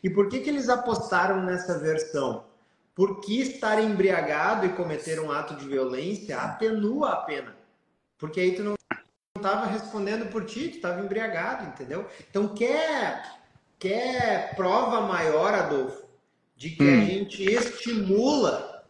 [SPEAKER 4] E por que, que eles apostaram nessa versão? Porque estar embriagado e cometer um ato de violência atenua a pena. Porque aí tu não estava respondendo por ti, tu estava embriagado, entendeu? Então quer, quer prova maior, Adolfo, de que hum. a gente estimula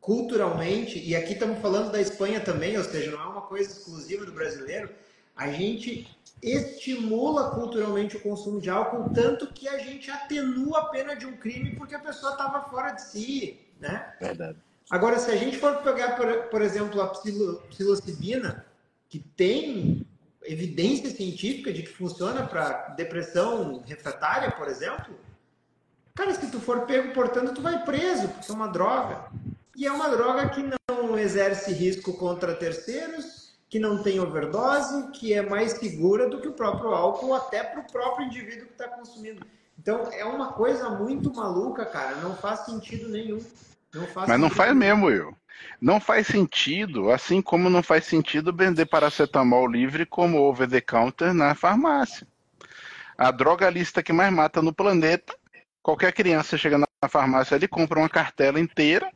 [SPEAKER 4] culturalmente, e aqui estamos falando da Espanha também, ou seja, não é uma coisa exclusiva do brasileiro, a gente estimula culturalmente o consumo de álcool, tanto que a gente atenua a pena de um crime porque a pessoa estava fora de si, né?
[SPEAKER 3] Verdade.
[SPEAKER 4] Agora, se a gente for pegar, por, por exemplo, a psilocibina, que tem evidência científica de que funciona para depressão refratária, por exemplo, cara, se tu for pego portanto, tu vai preso, porque é uma droga. E é uma droga que não exerce risco contra terceiros, que não tem overdose, que é mais segura do que o próprio álcool, até para o próprio indivíduo que está consumindo. Então é uma coisa muito maluca, cara. Não faz sentido nenhum.
[SPEAKER 2] Não Mas não faz mesmo, eu. Não faz sentido, assim como não faz sentido vender paracetamol livre como over the counter na farmácia. A droga lista que mais mata no planeta. Qualquer criança chega na farmácia ali, compra uma cartela inteira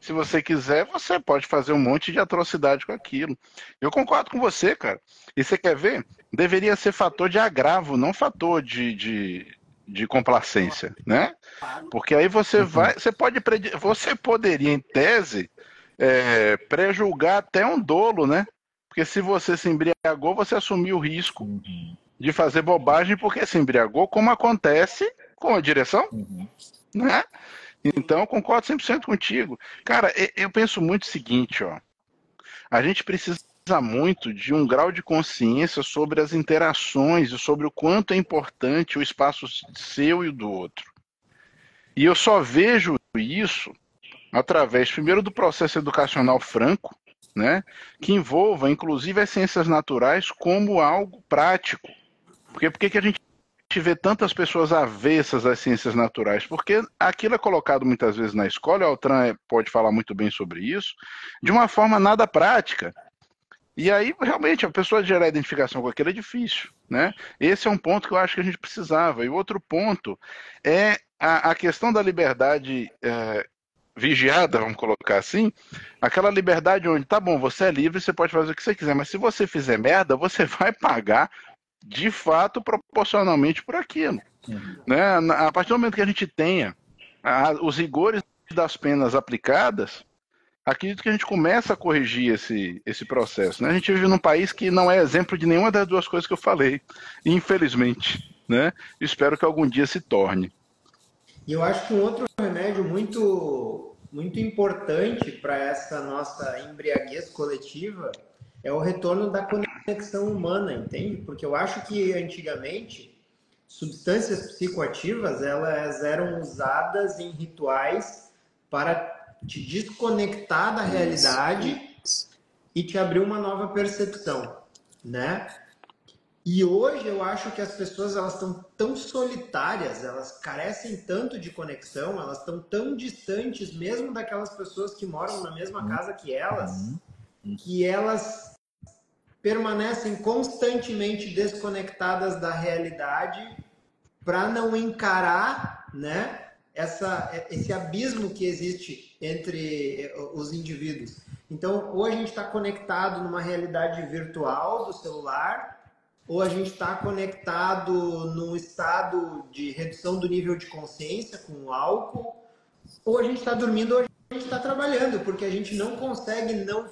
[SPEAKER 2] se você quiser, você pode fazer um monte de atrocidade com aquilo. Eu concordo com você, cara. E você quer ver? Deveria ser fator de agravo, não fator de, de, de complacência, né? Porque aí você uhum. vai, você pode, você poderia, em tese, é, pré-julgar até um dolo, né? Porque se você se embriagou, você assumiu o risco uhum. de fazer bobagem porque se embriagou, como acontece com a direção, uhum. né? Então, eu concordo 100% contigo. Cara, eu penso muito o seguinte, ó. A gente precisa muito de um grau de consciência sobre as interações e sobre o quanto é importante o espaço seu e do outro. E eu só vejo isso através, primeiro, do processo educacional franco, né, que envolva, inclusive, as ciências naturais como algo prático. Porque por que a gente vê tantas pessoas avessas às ciências naturais? Porque aquilo é colocado muitas vezes na escola, e o Altran pode falar muito bem sobre isso, de uma forma nada prática. E aí, realmente, a pessoa gerar identificação com aquilo é difícil, né? Esse é um ponto que eu acho que a gente precisava. E o outro ponto é a, a questão da liberdade é, vigiada, vamos colocar assim, aquela liberdade onde, tá bom, você é livre, você pode fazer o que você quiser, mas se você fizer merda, você vai pagar de fato proporcionalmente por aquilo. Uhum. Né? A partir do momento que a gente tenha a, os rigores das penas aplicadas, acredito que a gente começa a corrigir esse, esse processo. Né? A gente vive num país que não é exemplo de nenhuma das duas coisas que eu falei, infelizmente. Né? Espero que algum dia se torne.
[SPEAKER 4] E eu acho que um outro remédio muito, muito importante para essa nossa embriaguez coletiva é o retorno da conexão humana, entende? Porque eu acho que antigamente substâncias psicoativas elas eram usadas em rituais para te desconectar da realidade e te abrir uma nova percepção, né? E hoje eu acho que as pessoas elas estão tão solitárias, elas carecem tanto de conexão, elas estão tão distantes mesmo daquelas pessoas que moram na mesma casa que elas, uhum. Que elas permanecem constantemente desconectadas da realidade para não encarar, né, essa, esse abismo que existe entre eh, os indivíduos. Então, ou a gente está conectado numa realidade virtual do celular, ou a gente está conectado num estado de redução do nível de consciência com álcool, ou a gente está dormindo ou a gente está trabalhando, porque a gente não consegue não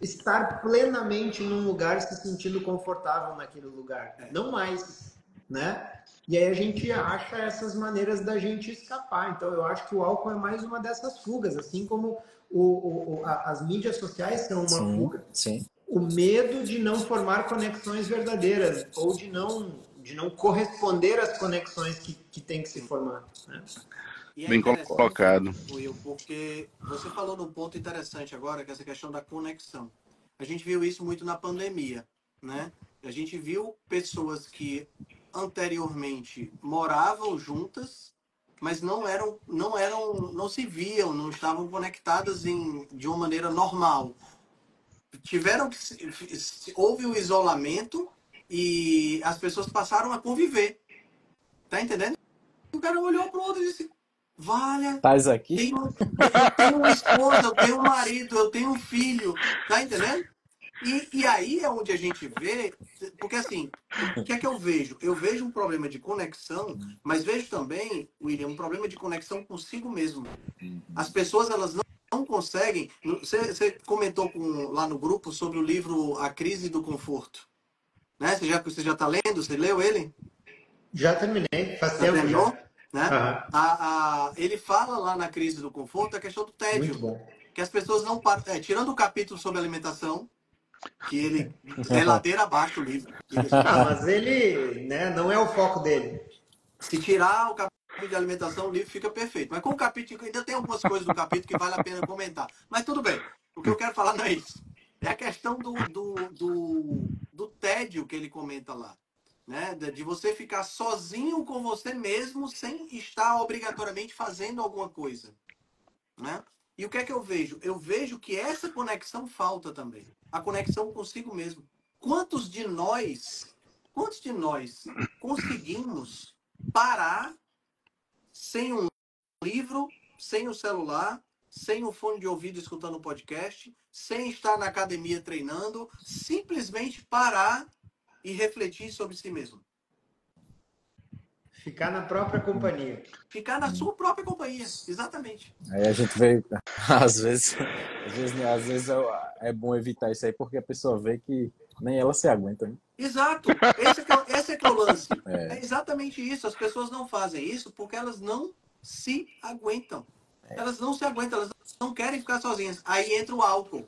[SPEAKER 4] estar plenamente num lugar se sentindo confortável naquele lugar. Não mais, né? E aí a gente acha essas maneiras da gente escapar. Então eu acho que o álcool é mais uma dessas fugas, assim como o, o, a, as mídias sociais são uma
[SPEAKER 3] sim,
[SPEAKER 4] fuga.
[SPEAKER 3] Sim.
[SPEAKER 4] O medo de não formar conexões verdadeiras ou de não de não corresponder às conexões que, que tem que se formar. Né?
[SPEAKER 2] É Bem colocado.
[SPEAKER 1] Will, porque você falou num ponto interessante agora, que é essa questão da conexão. A gente viu isso muito na pandemia, né? A gente viu pessoas que anteriormente moravam juntas, mas não eram, não eram, não se viam, não estavam conectadas em, de uma maneira normal. Tiveram que houve o isolamento e as pessoas passaram a conviver. Tá entendendo? O cara olhou para o outro e disse: Valha.
[SPEAKER 3] Tás aqui?
[SPEAKER 1] Tenho, eu tenho uma esposa, eu tenho um marido, eu tenho um filho. Tá entendendo? E, e aí é onde a gente vê, porque assim, o que é que eu vejo? Eu vejo um problema de conexão, mas vejo também, William, um problema de conexão consigo mesmo. As pessoas, elas não, não conseguem. Você, você comentou com, lá no grupo sobre o livro A Crise do Conforto. Né? Você já está você já tá lendo? Você leu ele?
[SPEAKER 4] Já terminei, faz tempo.
[SPEAKER 1] Terminou? Né? Uhum. A, a, ele fala lá na crise do conforto a questão do tédio. Que as pessoas não param. É, tirando o capítulo sobre alimentação, que ele é ladeira abaixo o livro.
[SPEAKER 4] Ah, mas ele né, não é o foco dele.
[SPEAKER 1] Se tirar o capítulo de alimentação, o livro fica perfeito. Mas com o capítulo, ainda tem algumas coisas do capítulo que vale a pena comentar. Mas tudo bem. O que eu quero falar não é isso. É a questão do, do, do, do tédio que ele comenta lá. Né? De você ficar sozinho com você mesmo sem estar obrigatoriamente fazendo alguma coisa. Né? E o que é que eu vejo? Eu vejo que essa conexão falta também. A conexão consigo mesmo. Quantos de nós, quantos de nós conseguimos parar sem um livro, sem o celular, sem o fone de ouvido escutando um podcast, sem estar na academia treinando, simplesmente parar e refletir sobre si mesmo?
[SPEAKER 4] Ficar na própria companhia.
[SPEAKER 1] Ficar na sua própria companhia, exatamente.
[SPEAKER 3] Aí a gente vê, às vezes, às vezes, às vezes é, é bom evitar isso aí, porque a pessoa vê que nem ela se aguenta. Né?
[SPEAKER 1] Exato. Esse é, que é, esse é, que é o lance. É. é. exatamente isso. As pessoas não fazem isso porque elas não se aguentam. É. Elas não se aguentam, elas não querem ficar sozinhas. Aí entra o álcool.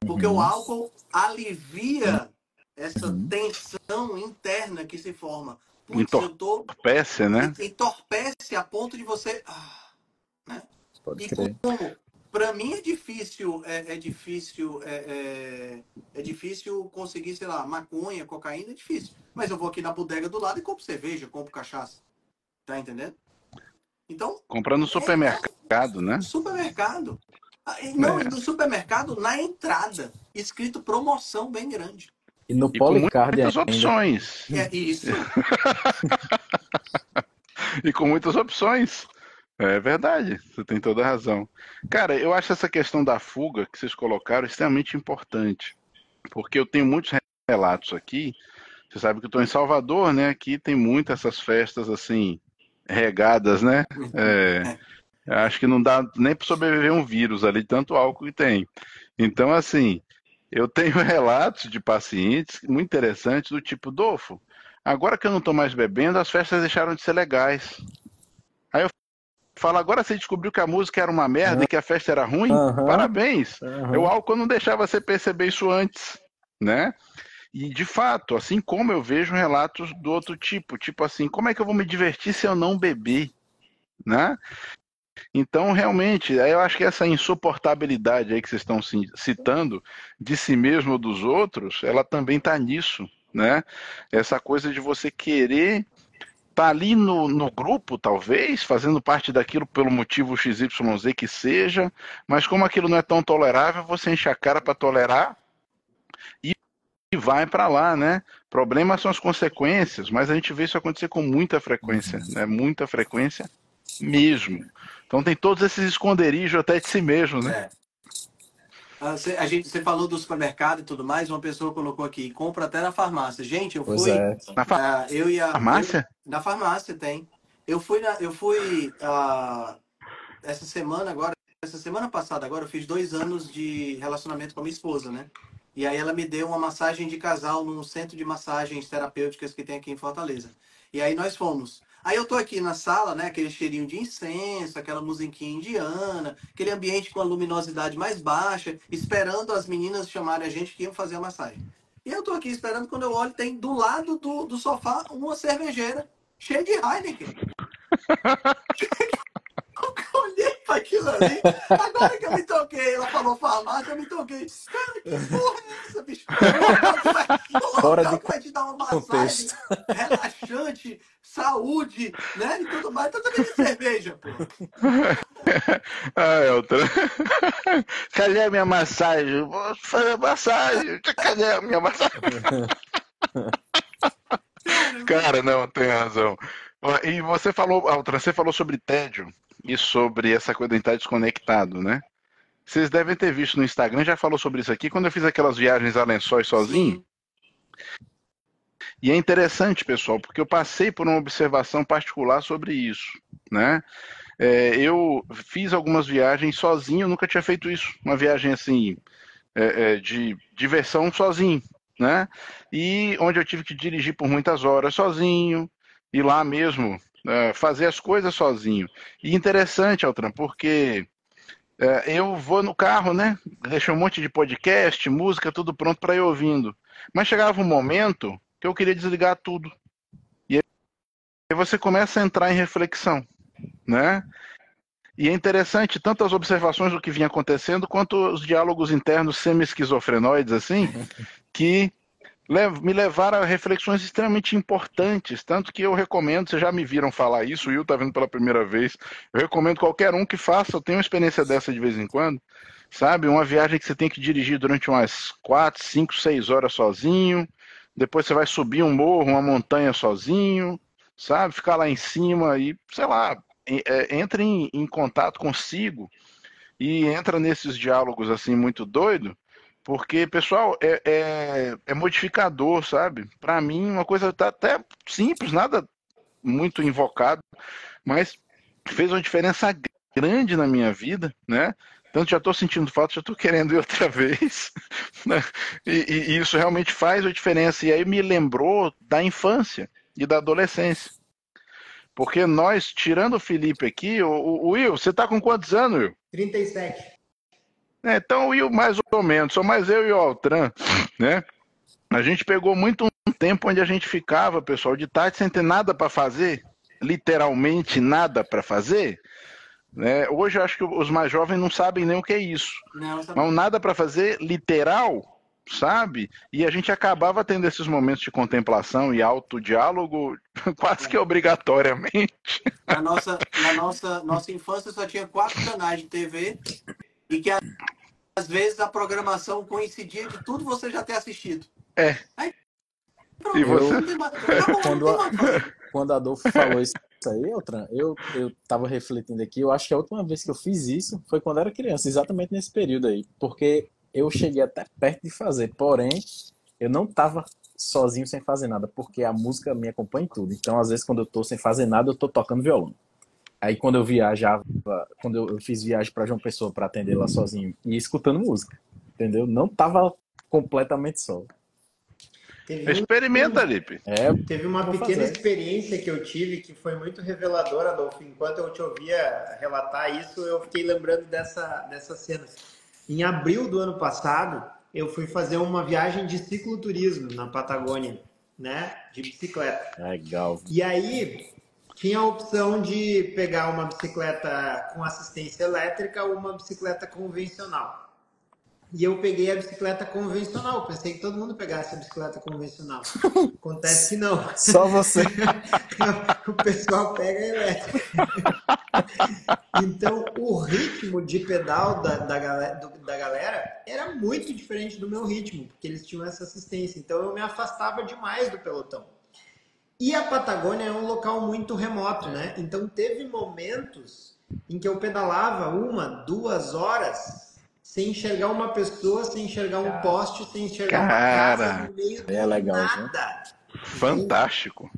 [SPEAKER 1] Porque o uhum. álcool alivia essa uhum. tensão interna que se forma
[SPEAKER 2] entorpece, né?
[SPEAKER 1] Entorpece a ponto de você. Ah, né? Pode e crer. como para mim é difícil, é, é difícil, é, é, é, difícil conseguir, sei lá, maconha, cocaína, é difícil. Mas eu vou aqui na bodega do lado e compro cerveja, compro cachaça. Tá entendendo? Então.
[SPEAKER 2] Comprando no supermercado, né?
[SPEAKER 1] Supermercado. Ah, não, no supermercado, na entrada, escrito promoção bem grande.
[SPEAKER 3] E no Policard
[SPEAKER 2] muitas ainda. opções.
[SPEAKER 1] É isso.
[SPEAKER 2] e com muitas opções. É verdade, você tem toda a razão. Cara, eu acho essa questão da fuga que vocês colocaram extremamente importante. Porque eu tenho muitos relatos aqui. Você sabe que eu estou em Salvador, né? Aqui tem muitas essas festas assim, regadas, né? É, acho que não dá nem para sobreviver um vírus ali, tanto álcool que tem. Então, assim, eu tenho relatos de pacientes muito interessantes do tipo, Dolfo, agora que eu não estou mais bebendo, as festas deixaram de ser legais. Falo, agora você descobriu que a música era uma merda e que a festa era ruim? Uhum. Parabéns. Uhum. O álcool não deixava você perceber isso antes, né? E de fato, assim como eu vejo relatos do outro tipo, tipo assim, como é que eu vou me divertir se eu não beber? Né? Então, realmente, eu acho que essa insuportabilidade aí que vocês estão citando de si mesmo ou dos outros, ela também está nisso, né? Essa coisa de você querer tá ali no, no grupo, talvez, fazendo parte daquilo pelo motivo XYZ que seja, mas como aquilo não é tão tolerável, você enche a cara para tolerar vai para lá, né? Problemas são as consequências, mas a gente vê isso acontecer com muita frequência, né? Muita frequência mesmo. Então tem todos esses esconderijos até de si mesmo, né? É.
[SPEAKER 1] Ah, a gente, você falou do supermercado e tudo mais, uma pessoa colocou aqui, compra até na farmácia. Gente, eu fui. É.
[SPEAKER 2] Na fa uh, eu e a, farmácia?
[SPEAKER 1] Eu, na farmácia tem. Eu fui, na, eu fui uh, essa semana agora, essa semana passada agora, eu fiz dois anos de relacionamento com a minha esposa, né? E aí ela me deu uma massagem de casal num centro de massagens terapêuticas que tem aqui em Fortaleza. E aí nós fomos. Aí eu tô aqui na sala, né? Aquele cheirinho de incenso, aquela musiquinha indiana, aquele ambiente com a luminosidade mais baixa, esperando as meninas chamarem a gente que iam fazer a massagem. E eu tô aqui esperando, quando eu olho, tem do lado do, do sofá uma cervejeira cheia de Heineken. eu olhei para aquilo ali, agora que eu me toquei, ela falou farmácia, eu me toquei. Cara, que porra é essa, bicho?
[SPEAKER 3] Fora de
[SPEAKER 1] vai te dar uma massagem relaxante, saúde, né? E tudo mais. Então também de cerveja, pô.
[SPEAKER 2] Ah, Elton. Cadê a minha massagem? Vou fazer massagem. Cadê a minha massagem? Cara, não, tem razão. E você falou, Altra, você falou sobre tédio e sobre essa coisa de estar desconectado, né? Vocês devem ter visto no Instagram, já falou sobre isso aqui, quando eu fiz aquelas viagens a lençóis sozinho. Sim. E é interessante, pessoal, porque eu passei por uma observação particular sobre isso, né? É, eu fiz algumas viagens sozinho, nunca tinha feito isso. Uma viagem assim, é, é, de diversão sozinho, né? E onde eu tive que dirigir por muitas horas sozinho, ir lá mesmo é, fazer as coisas sozinho. E interessante, Altran, porque é, eu vou no carro, né? Deixo um monte de podcast, música, tudo pronto para ir ouvindo. Mas chegava um momento que eu queria desligar tudo. E aí você começa a entrar em reflexão, né? E é interessante tanto as observações do que vinha acontecendo, quanto os diálogos internos semi-esquizofrenoides, assim, que me levaram a reflexões extremamente importantes, tanto que eu recomendo, vocês já me viram falar isso, o Will está vendo pela primeira vez, eu recomendo qualquer um que faça, eu tenho uma experiência dessa de vez em quando, sabe? Uma viagem que você tem que dirigir durante umas 4, 5, 6 horas sozinho, depois você vai subir um morro, uma montanha sozinho, sabe? Ficar lá em cima e, sei lá, é, entre em, em contato consigo e entra nesses diálogos assim muito doido, porque, pessoal, é, é, é modificador, sabe? Para mim, uma coisa tá até simples, nada muito invocado, mas fez uma diferença grande na minha vida, né? Tanto já estou sentindo falta, já estou querendo ir outra vez. Né? E, e, isso realmente faz a diferença. E aí me lembrou da infância e da adolescência. Porque nós, tirando o Felipe aqui, o, o Will, você está com quantos anos, Will?
[SPEAKER 4] 37.
[SPEAKER 2] É, então, o mais ou menos, só mais eu e o Altran, né? A gente pegou muito um tempo onde a gente ficava, pessoal, de tarde sem ter nada para fazer, literalmente nada para fazer. Né? Hoje eu acho que os mais jovens não sabem nem o que é isso. Não, Mas nada para fazer literal, sabe? E a gente acabava tendo esses momentos de contemplação e autodiálogo quase que obrigatoriamente.
[SPEAKER 1] Na nossa, na nossa, nossa infância só tinha quatro canais de TV e que às vezes a programação coincidia de tudo você já ter assistido.
[SPEAKER 2] É.
[SPEAKER 1] Aí,
[SPEAKER 3] pronto, e você... quando, a, quando a Adolfo falou isso aí, Altran, eu, eu tava refletindo aqui, eu acho que a última vez que eu fiz isso foi quando era criança, exatamente nesse período aí. Porque eu cheguei até perto de fazer, porém, eu não tava sozinho sem fazer nada, porque a música me acompanha em tudo. Então, às vezes, quando eu tô sem fazer nada, eu tô tocando violão. Aí quando eu viajava, quando eu, fiz viagem para João Pessoa para atender lá sozinho e escutando música, entendeu? Não tava completamente só.
[SPEAKER 2] Teve Experimenta, Lipe.
[SPEAKER 4] É, teve uma pequena fazer. experiência que eu tive que foi muito reveladora, Adolfo. Enquanto eu te ouvia relatar isso, eu fiquei lembrando dessa, dessa cena. Em abril do ano passado, eu fui fazer uma viagem de cicloturismo na Patagônia, né? De bicicleta.
[SPEAKER 3] Legal.
[SPEAKER 4] E aí, tinha a opção de pegar uma bicicleta com assistência elétrica ou uma bicicleta convencional. e eu peguei a bicicleta convencional. Pensei que todo mundo pegasse a bicicleta convencional. Acontece que não.
[SPEAKER 3] Só você.
[SPEAKER 4] o pessoal pega a elétrica. então, o ritmo de pedal da, da, galera, da galera era muito diferente do meu ritmo, porque eles tinham essa assistência. Então, eu me afastava demais do pelotão. E a Patagônia é um local muito remoto, né? Então, teve momentos em que eu pedalava uma, duas horas sem enxergar uma pessoa, sem enxergar um poste, sem enxergar
[SPEAKER 2] Cara,
[SPEAKER 4] uma casa no meio
[SPEAKER 3] é legal,
[SPEAKER 4] nada.
[SPEAKER 2] Fantástico.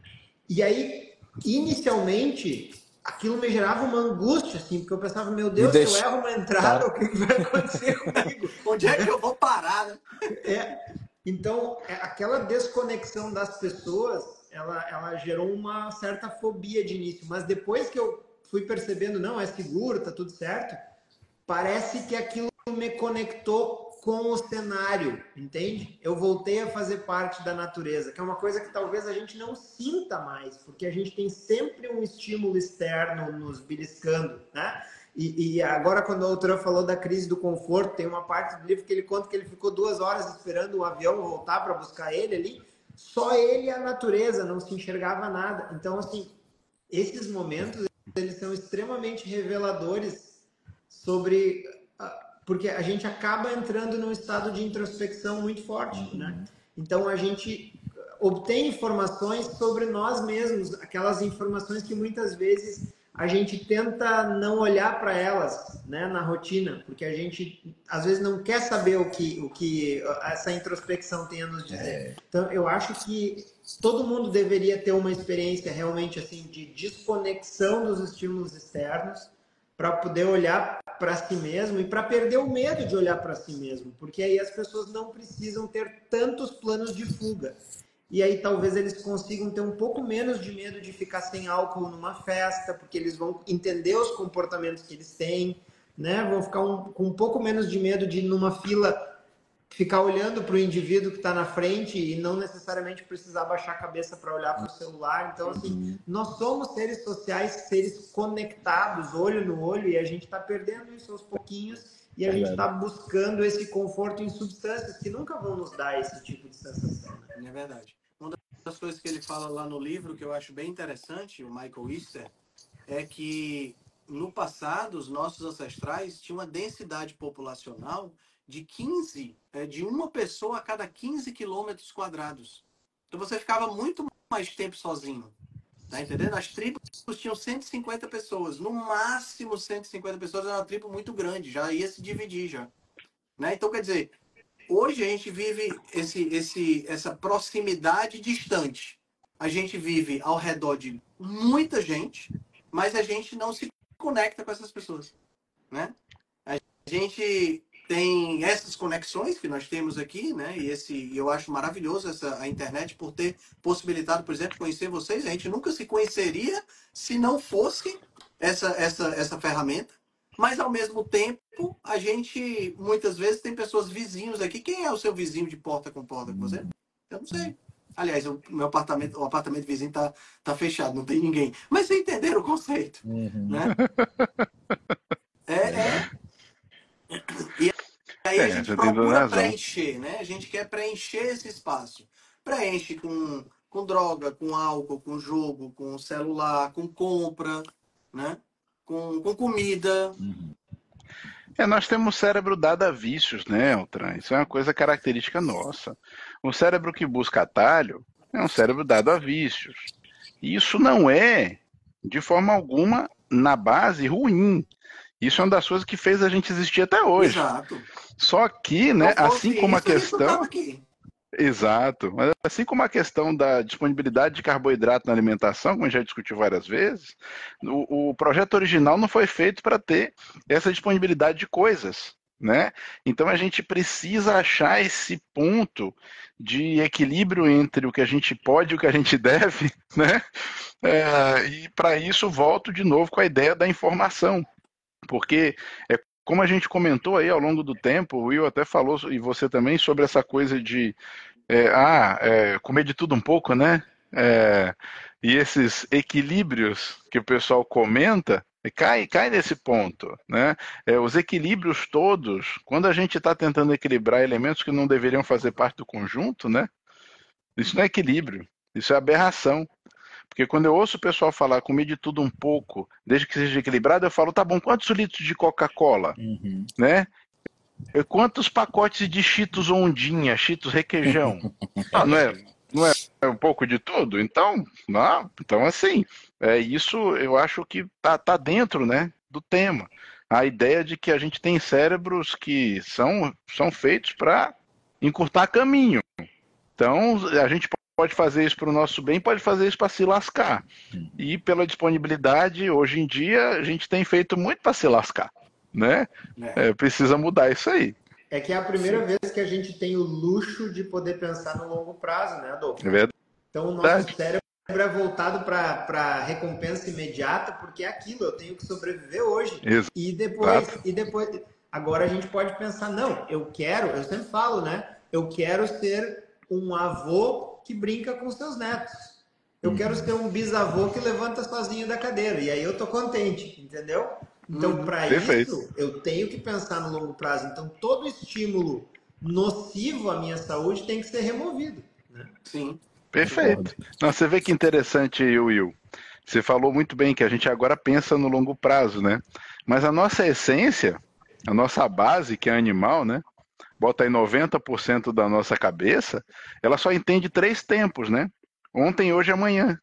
[SPEAKER 4] E aí, inicialmente, aquilo me gerava uma angústia, assim, porque eu pensava, meu Deus, deixa... se eu erro uma entrada, o que, vai acontecer comigo?
[SPEAKER 1] Onde é que eu vou parar? Né?
[SPEAKER 4] É, então, é, aquela desconexão das pessoas, ela, ela gerou uma certa fobia de início, mas depois que eu fui percebendo, não, é seguro, tá tudo certo, parece que aquilo me conectou com o cenário, entende? Eu voltei a fazer parte da natureza, que é uma coisa que talvez a gente não sinta mais, porque a gente tem sempre um estímulo externo nos beliscando, né? E, e, agora, quando a autora falou da crise do conforto, tem uma parte do livro que ele conta que ele ficou duas horas esperando o avião voltar para buscar ele ali. Só ele e a natureza, não se enxergava nada. Então, assim, esses momentos, eles são extremamente reveladores sobre porque a gente acaba entrando num estado de introspecção muito forte, uhum. né? Então a gente obtém informações sobre nós mesmos, aquelas informações que muitas vezes a gente tenta não olhar para elas, né, na rotina, porque a gente às vezes não quer saber o que o que essa introspecção tem a nos dizer. É. Então eu acho que todo mundo deveria ter uma experiência realmente assim de desconexão dos estímulos externos para poder olhar para si mesmo e para perder o medo de olhar para si mesmo, porque aí as pessoas não precisam ter tantos planos de fuga. E aí talvez eles consigam ter um pouco menos de medo de ficar sem álcool numa festa, porque eles vão entender os comportamentos que eles têm, né? Vão ficar um, com um pouco menos de medo de ir numa fila ficar olhando para o indivíduo que está na frente e não necessariamente precisar baixar a cabeça para olhar para o celular. Então, assim, uhum. nós somos seres sociais, seres conectados, olho no olho, e a gente está perdendo isso aos pouquinhos e a é gente está buscando esse conforto em substâncias que nunca vão nos dar esse tipo de sensação.
[SPEAKER 1] Né? É verdade. Das coisas que ele fala lá no livro que eu acho bem interessante, o Michael Easter, é que no passado os nossos ancestrais tinham uma densidade populacional de 15, é, de uma pessoa a cada 15 quilômetros quadrados. Então você ficava muito mais tempo sozinho. Tá entendendo? As tribos tinham 150 pessoas, no máximo 150 pessoas, era uma tribo muito grande, já ia se dividir já. Né? Então, quer dizer, hoje a gente vive esse, esse, essa proximidade distante. A gente vive ao redor de muita gente, mas a gente não se conecta com essas pessoas. Né? A gente tem essas conexões que nós temos aqui, né? E esse, eu acho maravilhoso essa a internet por ter possibilitado, por exemplo, conhecer vocês. A gente nunca se conheceria se não fosse essa essa essa ferramenta. Mas ao mesmo tempo, a gente muitas vezes tem pessoas vizinhos aqui. Quem é o seu vizinho de porta com porta com você? Eu não sei. Aliás, o meu apartamento, o apartamento vizinho tá, tá fechado, não tem ninguém. Mas vocês entenderam o conceito, uhum. né? É, é. E aí é, a gente procura preencher, né? A gente quer preencher esse espaço. Preenche com, com droga, com álcool, com jogo, com celular, com compra, né? Com, com comida. Uhum.
[SPEAKER 2] É, nós temos cérebro dado a vícios, né, Altran? Isso é uma coisa característica nossa. O cérebro que busca atalho é um cérebro dado a vícios. E isso não é, de forma alguma, na base, ruim. Isso é uma das coisas que fez a gente existir até hoje.
[SPEAKER 1] Exato.
[SPEAKER 2] Só que, né, assim como a questão. Exato. Mas assim como a questão da disponibilidade de carboidrato na alimentação, como já discutiu várias vezes, o, o projeto original não foi feito para ter essa disponibilidade de coisas. Né? Então a gente precisa achar esse ponto de equilíbrio entre o que a gente pode e o que a gente deve, né? É, e para isso volto de novo com a ideia da informação. Porque é como a gente comentou aí ao longo do tempo, o Will até falou, e você também, sobre essa coisa de é, ah, é, comer de tudo um pouco, né? É, e esses equilíbrios que o pessoal comenta, Cai, cai nesse ponto. Né? É, os equilíbrios todos, quando a gente está tentando equilibrar elementos que não deveriam fazer parte do conjunto, né? isso não é equilíbrio, isso é aberração. Porque quando eu ouço o pessoal falar comer de tudo um pouco, desde que seja equilibrado, eu falo, tá bom, quantos litros de Coca-Cola? Uhum. Né? Quantos pacotes de Cheetos ondinha, Cheetos requeijão? ah, não é, não é um pouco de tudo? Então, não, então assim, é isso eu acho que tá, tá dentro, né, do tema. A ideia de que a gente tem cérebros que são, são feitos para encurtar caminho. Então, a gente pode fazer isso para o nosso bem, pode fazer isso para se lascar. E pela disponibilidade, hoje em dia, a gente tem feito muito para se lascar. Né? É. É, precisa mudar isso aí.
[SPEAKER 4] É que é a primeira Sim. vez que a gente tem o luxo de poder pensar no longo prazo, né, Adolfo?
[SPEAKER 2] É verdade.
[SPEAKER 4] Então o nosso cérebro é voltado para recompensa imediata, porque é aquilo, eu tenho que sobreviver hoje.
[SPEAKER 2] Exato.
[SPEAKER 4] E depois, e depois, agora a gente pode pensar, não, eu quero, eu sempre falo, né? Eu quero ser um avô que brinca com seus netos. Eu uhum. quero ser um bisavô que levanta sozinho da cadeira. E aí eu tô contente, entendeu? Então, uhum. para isso, eu tenho que pensar no longo prazo. Então, todo estímulo nocivo à minha saúde tem que ser removido. Né?
[SPEAKER 1] Sim.
[SPEAKER 2] Perfeito. Não, você vê que interessante, Will. Você falou muito bem que a gente agora pensa no longo prazo, né? Mas a nossa essência, a nossa base, que é animal, né? Bota aí 90% da nossa cabeça, ela só entende três tempos, né? Ontem, hoje e amanhã.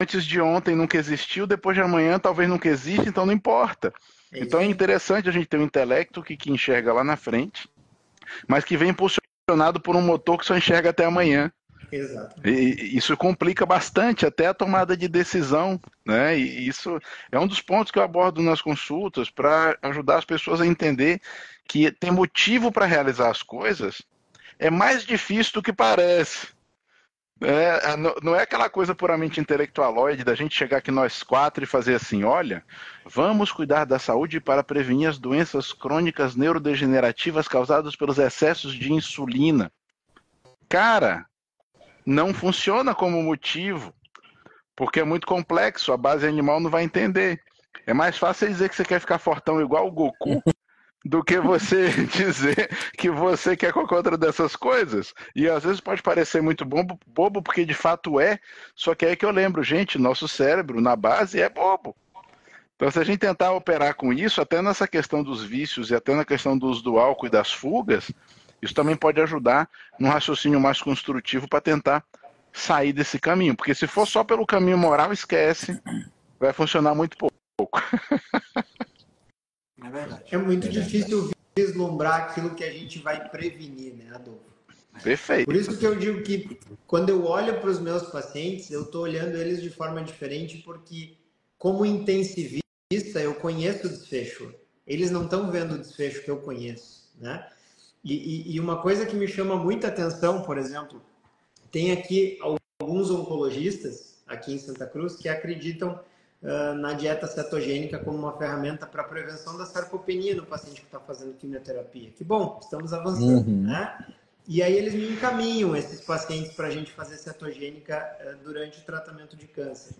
[SPEAKER 2] Antes de ontem nunca existiu, depois de amanhã talvez nunca exista, então não importa. Então é interessante a gente ter um intelecto que, que enxerga lá na frente, mas que vem impulsionado por um motor que só enxerga até amanhã.
[SPEAKER 4] Exato.
[SPEAKER 2] E isso complica bastante até a tomada de decisão, né? E isso é um dos pontos que eu abordo nas consultas para ajudar as pessoas a entender que tem motivo para realizar as coisas é mais difícil do que parece. É, não é aquela coisa puramente intelectualoide da gente chegar aqui nós quatro e fazer assim: olha, vamos cuidar da saúde para prevenir as doenças crônicas neurodegenerativas causadas pelos excessos de insulina. Cara, não funciona como motivo, porque é muito complexo, a base animal não vai entender. É mais fácil dizer que você quer ficar fortão igual o Goku do que você dizer que você quer qualquer outra dessas coisas. E às vezes pode parecer muito bobo, bobo porque de fato é, só que é que eu lembro, gente, nosso cérebro na base é bobo. Então, se a gente tentar operar com isso, até nessa questão dos vícios e até na questão do uso do álcool e das fugas, isso também pode ajudar num raciocínio mais construtivo para tentar sair desse caminho. Porque se for só pelo caminho moral, esquece, vai funcionar muito pouco.
[SPEAKER 4] É verdade. É muito é difícil verdade. vislumbrar aquilo que a gente vai prevenir, né, Adolfo?
[SPEAKER 2] Perfeito.
[SPEAKER 4] Por isso que eu digo que quando eu olho para os meus pacientes, eu estou olhando eles de forma diferente, porque como intensivista, eu conheço o desfecho. Eles não estão vendo o desfecho que eu conheço, né? E, e, e, uma coisa que me chama muita atenção, por exemplo, tem aqui alguns oncologistas aqui em Santa Cruz que acreditam uh, na dieta cetogênica como uma ferramenta para prevenção da sarcopenia no paciente que está fazendo quimioterapia. Que bom, estamos avançando, uhum. né? E aí eles me encaminham esses pacientes para a gente fazer cetogênica uh, durante o tratamento de câncer.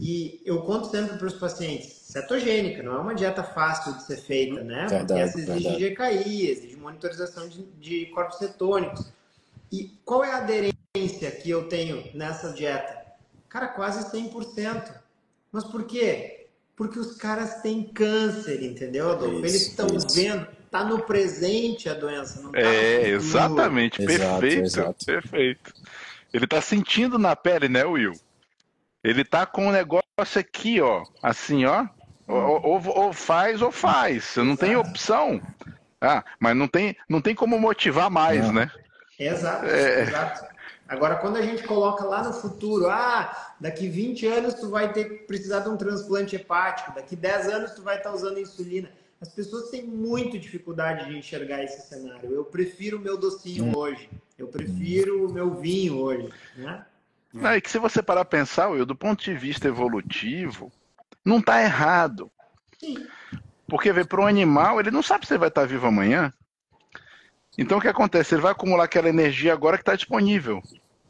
[SPEAKER 4] E eu conto sempre para os pacientes, cetogênica não é uma dieta fácil de ser feita, né? Verdade, Porque essa exige verdade. GKI, exige monitorização de, de corpos cetônicos. E qual é a aderência que eu tenho nessa dieta? Cara, quase 100%. Mas por quê? Porque os caras têm câncer, entendeu, Adolfo? Eles estão vendo, tá no presente a doença, não tá
[SPEAKER 2] É, exatamente, exato, perfeito, exato. perfeito. Ele tá sentindo na pele, né, Will? Ele tá com um negócio aqui, ó, assim, ó, ou, ou, ou faz ou faz, você não tem opção. Ah, mas não tem, não tem como motivar mais, não. né?
[SPEAKER 4] Exato, é... exato. Agora, quando a gente coloca lá no futuro, ah, daqui 20 anos tu vai ter precisar de um transplante hepático, daqui 10 anos tu vai estar usando insulina. As pessoas têm muito dificuldade de enxergar esse cenário. Eu prefiro o meu docinho hum. hoje. Eu prefiro o meu vinho hoje. Né?
[SPEAKER 2] Não, é que se você parar a pensar, Will, do ponto de vista evolutivo, não está errado. Sim. Porque para um animal, ele não sabe se ele vai estar vivo amanhã. Então o que acontece? Ele vai acumular aquela energia agora que está disponível.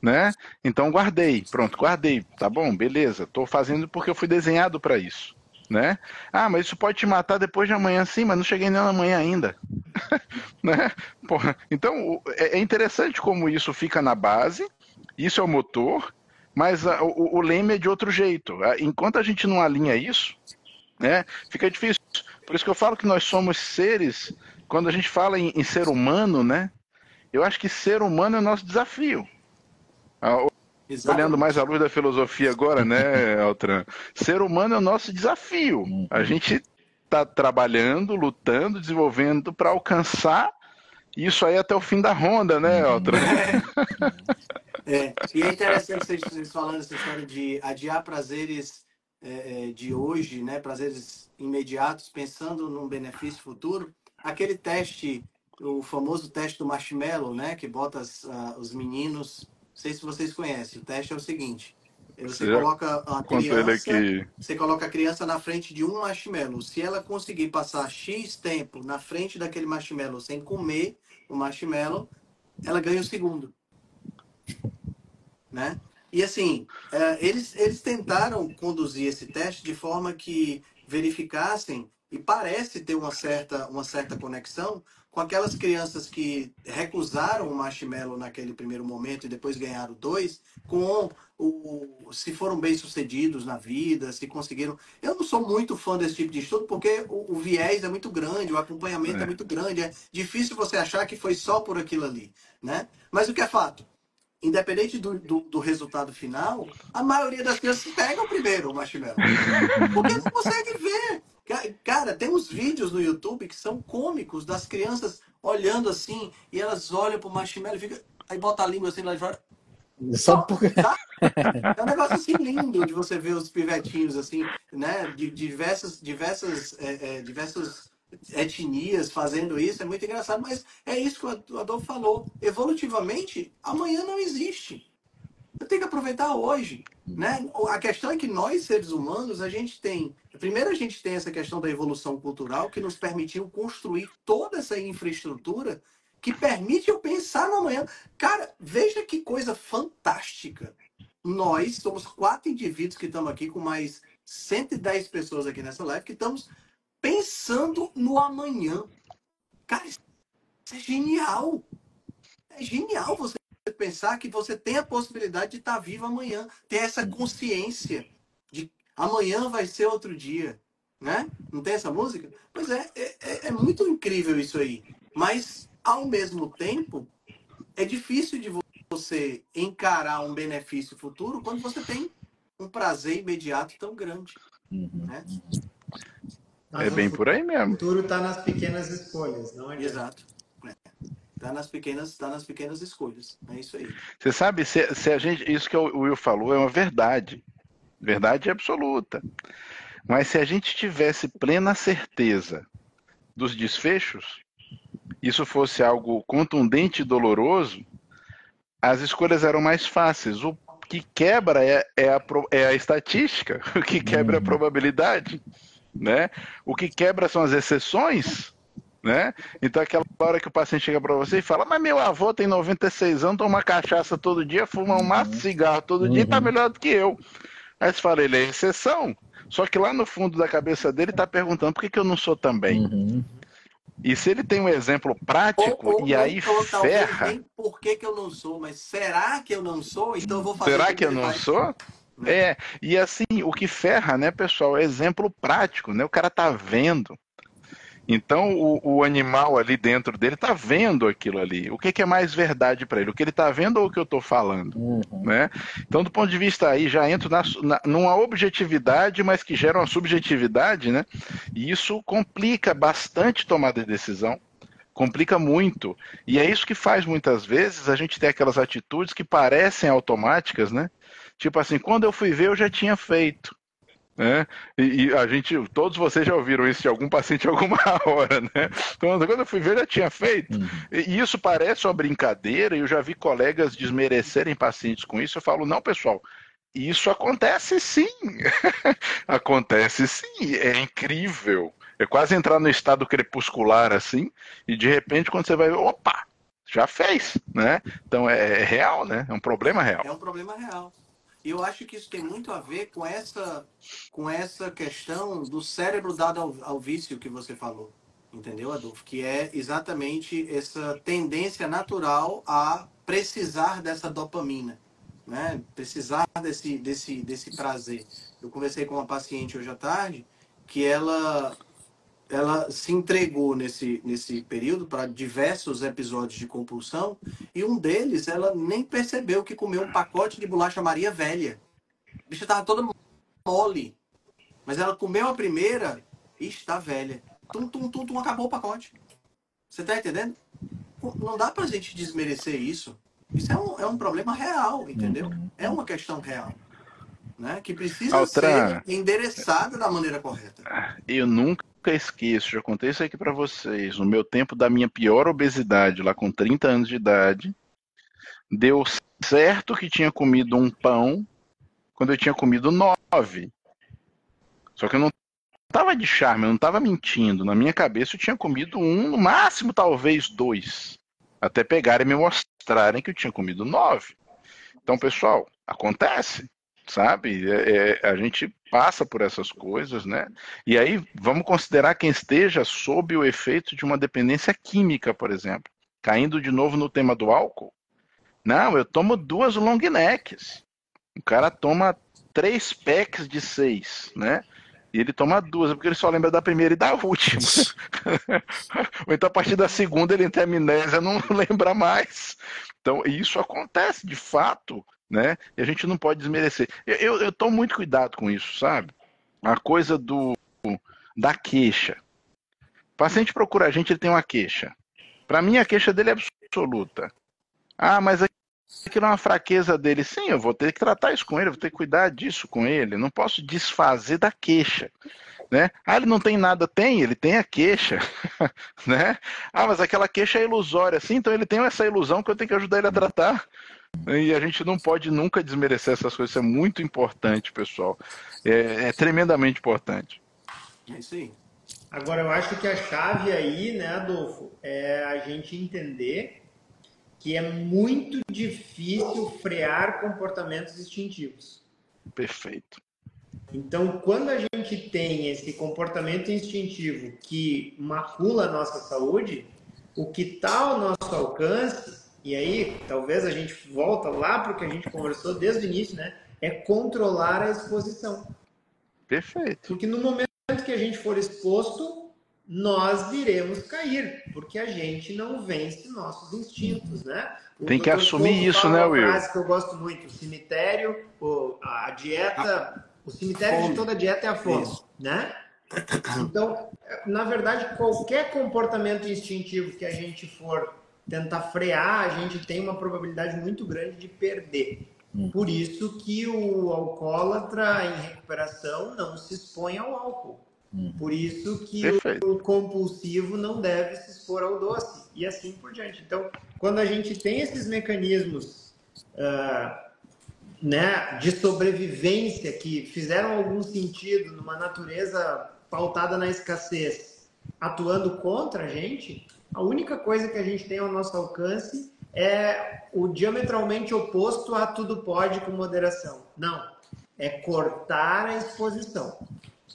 [SPEAKER 2] né? Então guardei, pronto, guardei, tá bom, beleza. Estou fazendo porque eu fui desenhado para isso, né? Ah, mas isso pode te matar depois de amanhã, sim, mas não cheguei nem amanhã ainda, né? Porra, então é, é interessante como isso fica na base. Isso é o motor, mas a, o, o leme é de outro jeito. Enquanto a gente não alinha isso, né? Fica difícil. Por isso que eu falo que nós somos seres. Quando a gente fala em, em ser humano, né? Eu acho que ser humano é o nosso desafio. Ah, olhando mais à luz da filosofia agora, né, Altran? Ser humano é o nosso desafio. A gente está trabalhando, lutando, desenvolvendo para alcançar isso aí até o fim da ronda, né, Altran?
[SPEAKER 1] É. é. E é interessante vocês falando essa história de adiar prazeres é, é, de hoje, né, prazeres imediatos, pensando num benefício futuro. Aquele teste, o famoso teste do marshmallow, né, que bota as, uh, os meninos não sei se vocês conhecem. O teste é o seguinte: você Já coloca a criança, você coloca a criança na frente de um marshmallow. Se ela conseguir passar x tempo na frente daquele marshmallow sem comer o marshmallow, ela ganha o segundo, né? E assim, é, eles, eles tentaram conduzir esse teste de forma que verificassem e parece ter uma certa, uma certa conexão com aquelas crianças que recusaram o marshmallow naquele primeiro momento e depois ganharam dois, com o, se foram bem sucedidos na vida, se conseguiram. Eu não sou muito fã desse tipo de estudo porque o, o viés é muito grande, o acompanhamento é. é. muito grande, é difícil você achar que foi só por aquilo ali, né? Mas o que é fato? Independente do, do, do resultado final, a maioria das crianças pega o primeiro o marshmallow. Porque não consegue ver. Cara, tem uns vídeos no YouTube que são cômicos das crianças olhando assim e elas olham pro marshmallow e fica aí bota a língua assim lá de fora.
[SPEAKER 3] Só porque...
[SPEAKER 1] Tá? É um negócio assim lindo de você ver os pivetinhos assim, né? De diversas, diversas, é, é, diversas etnias fazendo isso, é muito engraçado, mas é isso que o Adolfo falou. Evolutivamente, amanhã não existe. Eu tenho que aproveitar hoje. Né? A questão é que nós, seres humanos, a gente tem. Primeiro, a gente tem essa questão da evolução cultural que nos permitiu construir toda essa infraestrutura que permite eu pensar no amanhã. Cara, veja que coisa fantástica. Nós somos quatro indivíduos que estamos aqui com mais 110 pessoas aqui nessa live que estamos pensando no amanhã. Cara, isso é genial. É genial você pensar que você tem a possibilidade de estar vivo amanhã, ter essa consciência de amanhã vai ser outro dia, né? Não tem essa música? Pois é, é, é, é muito incrível isso aí. Mas, ao mesmo tempo, é difícil de você encarar um benefício futuro quando você tem um prazer imediato tão grande. Uhum. Né?
[SPEAKER 2] é bem por aí mesmo.
[SPEAKER 4] O futuro está nas pequenas escolhas, não é?
[SPEAKER 1] Exato. Está nas pequenas, tá nas pequenas escolhas. É isso aí.
[SPEAKER 2] Você sabe, se, se a gente, isso que o Will falou é uma verdade. Verdade absoluta. Mas se a gente tivesse plena certeza dos desfechos, isso fosse algo contundente e doloroso, as escolhas eram mais fáceis. O que quebra é, é, a, é a estatística, o que quebra é a uhum. probabilidade. Né? O que quebra são as exceções né? Então aquela hora que o paciente chega para você e fala, mas meu avô tem 96 anos, toma cachaça todo dia, fuma um maço de uhum. cigarro todo uhum. dia e tá uhum. melhor do que eu. Aí você fala, ele é exceção. Só que lá no fundo da cabeça dele tá perguntando por que, que eu não sou também. Uhum. E se ele tem um exemplo prático, ou, ou, e aí ou, ferra.
[SPEAKER 1] Por que, que eu não sou, mas será que eu não sou? Então eu vou fazer.
[SPEAKER 2] Será que, que eu não faz. sou? Né? É, e assim, o que ferra, né, pessoal, é exemplo prático, né? O cara tá vendo. Então o, o, animal ali dentro dele está vendo aquilo ali. O que, que é mais verdade para ele? O que ele está vendo ou o que eu estou falando? Uhum. Né? Então, do ponto de vista aí, já entro na, na, numa objetividade, mas que gera uma subjetividade, né? E isso complica bastante tomada de decisão. Complica muito. E é isso que faz muitas vezes a gente ter aquelas atitudes que parecem automáticas, né? Tipo assim, quando eu fui ver, eu já tinha feito. Né? E, e, a gente, todos vocês já ouviram isso de algum paciente alguma hora, né? Então, quando eu fui ver, já tinha feito. Uhum. E isso parece uma brincadeira, e eu já vi colegas desmerecerem pacientes com isso. Eu falo, não, pessoal, isso acontece sim. acontece sim, é incrível. É quase entrar no estado crepuscular assim, e de repente, quando você vai ver, opa, já fez, né? Então é, é real, né? É um problema real.
[SPEAKER 1] É um problema real. E eu acho que isso tem muito a ver com essa, com essa questão do cérebro dado ao, ao vício que você falou. Entendeu, Adolfo? Que é exatamente essa tendência natural a precisar dessa dopamina, né? Precisar desse, desse, desse prazer. Eu conversei com uma paciente hoje à tarde que ela ela se entregou nesse, nesse período para diversos episódios de compulsão e um deles ela nem percebeu que comeu um pacote de bolacha Maria velha. A bicha estava toda mole. Mas ela comeu a primeira e está velha. Tum, tum, tum, tum, acabou o pacote. Você está entendendo? Não dá para a gente desmerecer isso. Isso é um, é um problema real, entendeu? É uma questão real. Né? Que precisa Outra... ser endereçada da maneira correta.
[SPEAKER 2] Eu nunca nunca esqueço, já contei isso aqui para vocês. No meu tempo da minha pior obesidade, lá com 30 anos de idade, deu certo que tinha comido um pão quando eu tinha comido nove. Só que eu não tava de charme, eu não tava mentindo. Na minha cabeça eu tinha comido um, no máximo talvez dois. Até pegarem e me mostrarem que eu tinha comido nove. Então, pessoal, acontece sabe? É, é, a gente passa por essas coisas, né? E aí vamos considerar quem esteja sob o efeito de uma dependência química, por exemplo. Caindo de novo no tema do álcool. Não, eu tomo duas long necks. O cara toma três packs de seis, né? E ele toma duas, porque ele só lembra da primeira e da última. Ou então a partir da segunda ele tem amnésia, não lembra mais. Então, isso acontece de fato né? E a gente não pode desmerecer. Eu, eu tomo muito cuidado com isso, sabe? A coisa do da queixa. O paciente procura a gente, ele tem uma queixa. Para mim, a queixa dele é absoluta. Ah, mas aquilo é uma fraqueza dele. Sim, eu vou ter que tratar isso com ele, vou ter que cuidar disso com ele. Não posso desfazer da queixa. Né? Ah, ele não tem nada, tem, ele tem a queixa, né? Ah, mas aquela queixa é ilusória, sim, então ele tem essa ilusão que eu tenho que ajudar ele a tratar. E a gente não pode nunca desmerecer essas coisas, isso é muito importante, pessoal. É, é tremendamente importante.
[SPEAKER 1] É isso aí.
[SPEAKER 4] Agora, eu acho que a chave aí, né, Adolfo, é a gente entender que é muito difícil frear comportamentos instintivos.
[SPEAKER 2] Perfeito.
[SPEAKER 4] Então, quando a gente tem esse comportamento instintivo que macula a nossa saúde, o que está ao nosso alcance e aí, talvez a gente volta lá para o que a gente conversou desde o início, né? É controlar a exposição.
[SPEAKER 2] Perfeito.
[SPEAKER 4] Porque no momento que a gente for exposto, nós iremos cair, porque a gente não vence nossos instintos, né?
[SPEAKER 2] O Tem que assumir isso, né, Will? Uma
[SPEAKER 4] frase que eu gosto muito: o cemitério, a dieta, o cemitério fome. de toda dieta é a fome, isso. né? Então, na verdade, qualquer comportamento instintivo que a gente for tentar frear, a gente tem uma probabilidade muito grande de perder. Hum. Por isso que o alcoólatra em recuperação não se expõe ao álcool. Hum. Por isso que Perfeito. o compulsivo não deve se expor ao doce e assim por diante. Então, quando a gente tem esses mecanismos uh, né, de sobrevivência que fizeram algum sentido numa natureza pautada na escassez, atuando contra a gente, a única coisa que a gente tem ao nosso alcance é o diametralmente oposto a tudo pode com moderação. Não. É cortar a exposição.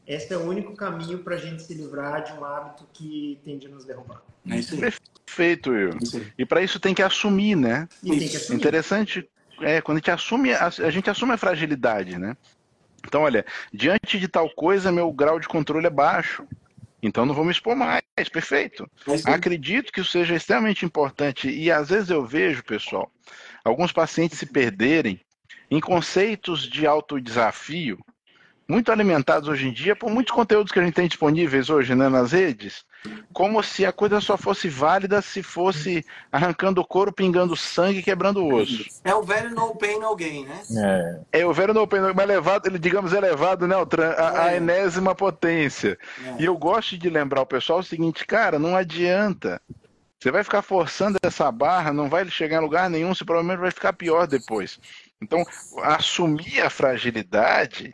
[SPEAKER 4] Esse é o único caminho para a gente se livrar de um hábito que tende a nos derrubar.
[SPEAKER 2] É isso aí. Perfeito, Will. E para isso tem que assumir, né?
[SPEAKER 4] E tem que assumir.
[SPEAKER 2] Interessante é quando a gente assume a, a gente assume a fragilidade, né? Então, olha, diante de tal coisa, meu grau de controle é baixo. Então não vou me expor mais. Perfeito. Acredito que isso seja extremamente importante. E às vezes eu vejo, pessoal, alguns pacientes se perderem em conceitos de autodesafio muito alimentados hoje em dia por muitos conteúdos que a gente tem disponíveis hoje né, nas redes, como se a coisa só fosse válida se fosse arrancando o couro, pingando sangue, quebrando o osso.
[SPEAKER 1] É o velho no pain, no gain, né?
[SPEAKER 2] É, é o velho no pain, no gain, elevado, ele, digamos, elevado, né, Altran, a, a é. enésima potência. É. E eu gosto de lembrar o pessoal o seguinte, cara, não adianta. Você vai ficar forçando essa barra, não vai chegar em lugar nenhum, você provavelmente vai ficar pior depois. Então, assumir a fragilidade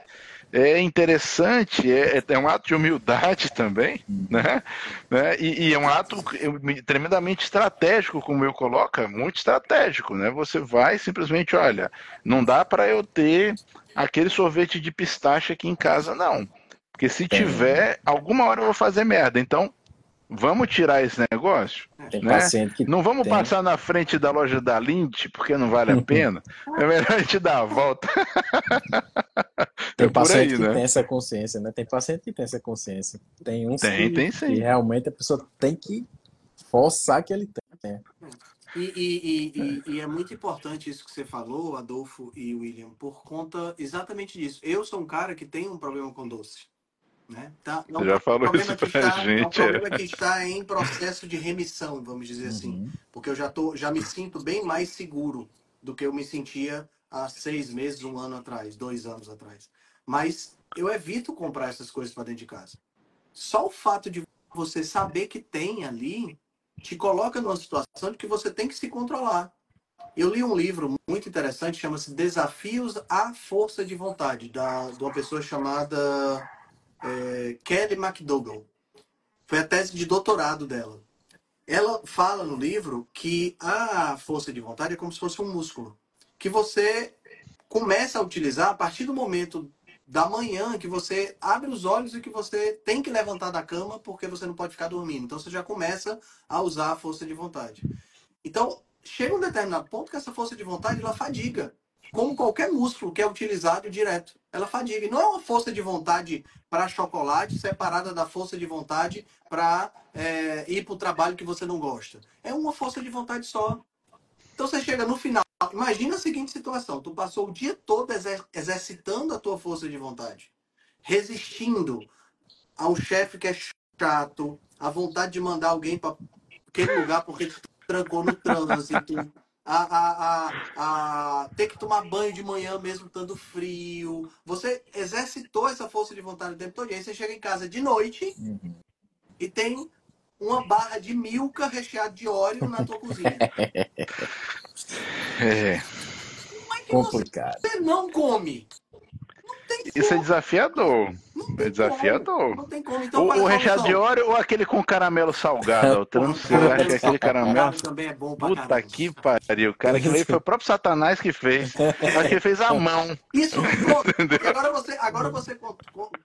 [SPEAKER 2] é interessante, é, é um ato de humildade também, né? né? E, e, é um ato tremendamente estratégico, como eu coloca, muito estratégico, né? Você vai simplesmente, olha, não dá para eu ter aquele sorvete de pistache aqui em casa, não. Porque se tiver, alguma hora eu vou fazer merda. Então, vamos tirar esse negócio. Tem né? não vamos tem. passar na frente da loja da Lint, porque não vale a pena. é melhor a gente dar a volta.
[SPEAKER 3] tem é paciente aí, que né? tem essa consciência, né? Tem paciente que tem essa consciência. Tem uns
[SPEAKER 2] tem,
[SPEAKER 3] que,
[SPEAKER 2] tem, sim.
[SPEAKER 3] que realmente a pessoa tem que forçar que ele tem.
[SPEAKER 1] E, e, e, e, é muito importante isso que você falou, Adolfo e William, por conta exatamente disso. Eu sou um cara que tem um problema com doce. Né? Tá,
[SPEAKER 2] um já falou isso pra está, gente. É um
[SPEAKER 1] problema é. que está em processo de remissão, vamos dizer assim. uhum. assim. Porque eu já, tô, já me sinto bem mais seguro do que eu me sentia há seis meses, um ano atrás, dois anos atrás. Mas eu evito comprar essas coisas para dentro de casa. Só o fato de você saber que tem ali te coloca numa situação de que você tem que se controlar. Eu li um livro muito interessante, chama-se Desafios à Força de Vontade, da, de uma pessoa chamada é, Kelly McDougall. Foi a tese de doutorado dela. Ela fala no livro que a força de vontade é como se fosse um músculo que você começa a utilizar a partir do momento da manhã que você abre os olhos e que você tem que levantar da cama porque você não pode ficar dormindo. Então você já começa a usar a força de vontade. Então, chega um determinado ponto que essa força de vontade ela fadiga como qualquer músculo que é utilizado direto. Ela fadiga. E não é uma força de vontade para chocolate separada da força de vontade para é, ir para o trabalho que você não gosta. É uma força de vontade só. Então você chega no final. Imagina a seguinte situação: tu passou o dia todo exer exercitando a tua força de vontade, resistindo ao chefe que é chato, a vontade de mandar alguém para aquele lugar porque tu trancou no trânsito a, a, a, ter que tomar banho de manhã mesmo estando frio. Você exercitou essa força de vontade o tempo todo. E aí você chega em casa de noite uhum. e tem uma barra de milka recheada de óleo na tua cozinha.
[SPEAKER 2] É.
[SPEAKER 1] Como é que Complicado. você não come?
[SPEAKER 2] Isso é desafiador. É desafiador.
[SPEAKER 1] Não tem como. Então,
[SPEAKER 2] o, o recheado de óleo ou aquele com caramelo salgado? Eu não sei, acho que aquele caramelo.
[SPEAKER 1] Também é bom
[SPEAKER 2] pra Puta caramba. que pariu. Cara, que foi o próprio Satanás que fez. Acho que ele fez a mão.
[SPEAKER 1] Isso, agora você, agora você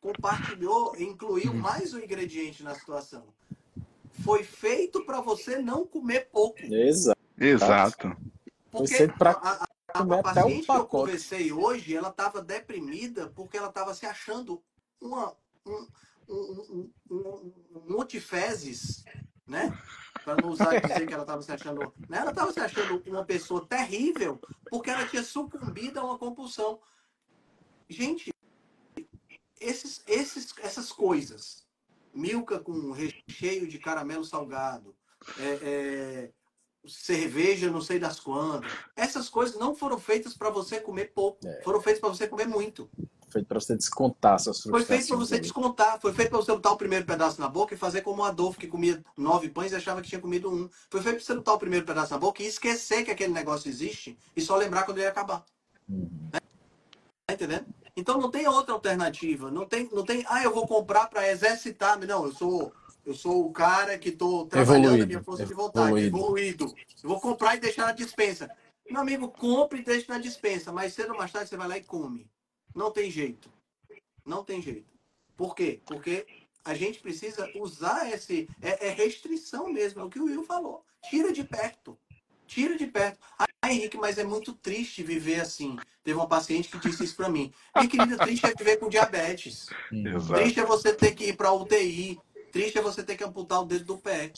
[SPEAKER 1] compartilhou, incluiu mais um ingrediente na situação. Foi feito para você não comer pouco.
[SPEAKER 3] Exato.
[SPEAKER 2] Exato.
[SPEAKER 1] Porque pra... a, a, a paciente que eu conversei hoje, ela estava deprimida porque ela estava se achando uma, um, um, um, um multifezes, né? Para não usar dizer que ela estava se achando. Né? Ela estava se achando uma pessoa terrível porque ela tinha sucumbido a uma compulsão. Gente, esses, esses, essas coisas, milka com recheio de caramelo salgado, é, é, cerveja não sei das quantas, essas coisas não foram feitas para você comer pouco, é. foram feitas para você comer muito
[SPEAKER 3] feito para você descontar suas
[SPEAKER 1] frustrações. Foi feito para você descontar. Foi feito para você botar o primeiro pedaço na boca e fazer como o Adolfo, que comia nove pães e achava que tinha comido um. Foi feito para você botar o primeiro pedaço na boca e esquecer que aquele negócio existe e só lembrar quando ele acabar. Uhum. Tá entendendo? Então não tem outra alternativa. Não tem, não tem ah, eu vou comprar para exercitar. Não, eu sou eu sou o cara que estou trabalhando evoluído, a minha força de vontade, evoluído. evoluído. Eu vou comprar e deixar na dispensa. Meu amigo, compre e deixe na dispensa, mas cedo ou mais tarde você vai lá e come. Não tem jeito. Não tem jeito. Por quê? Porque a gente precisa usar esse. É, é restrição mesmo, é o que o Will falou. Tira de perto. Tira de perto. Ah, Henrique, mas é muito triste viver assim. Teve uma paciente que disse isso para mim. Minha querida, triste é viver com diabetes. Exato. Triste é você ter que ir para UTI. Triste é você ter que amputar o dedo do pé.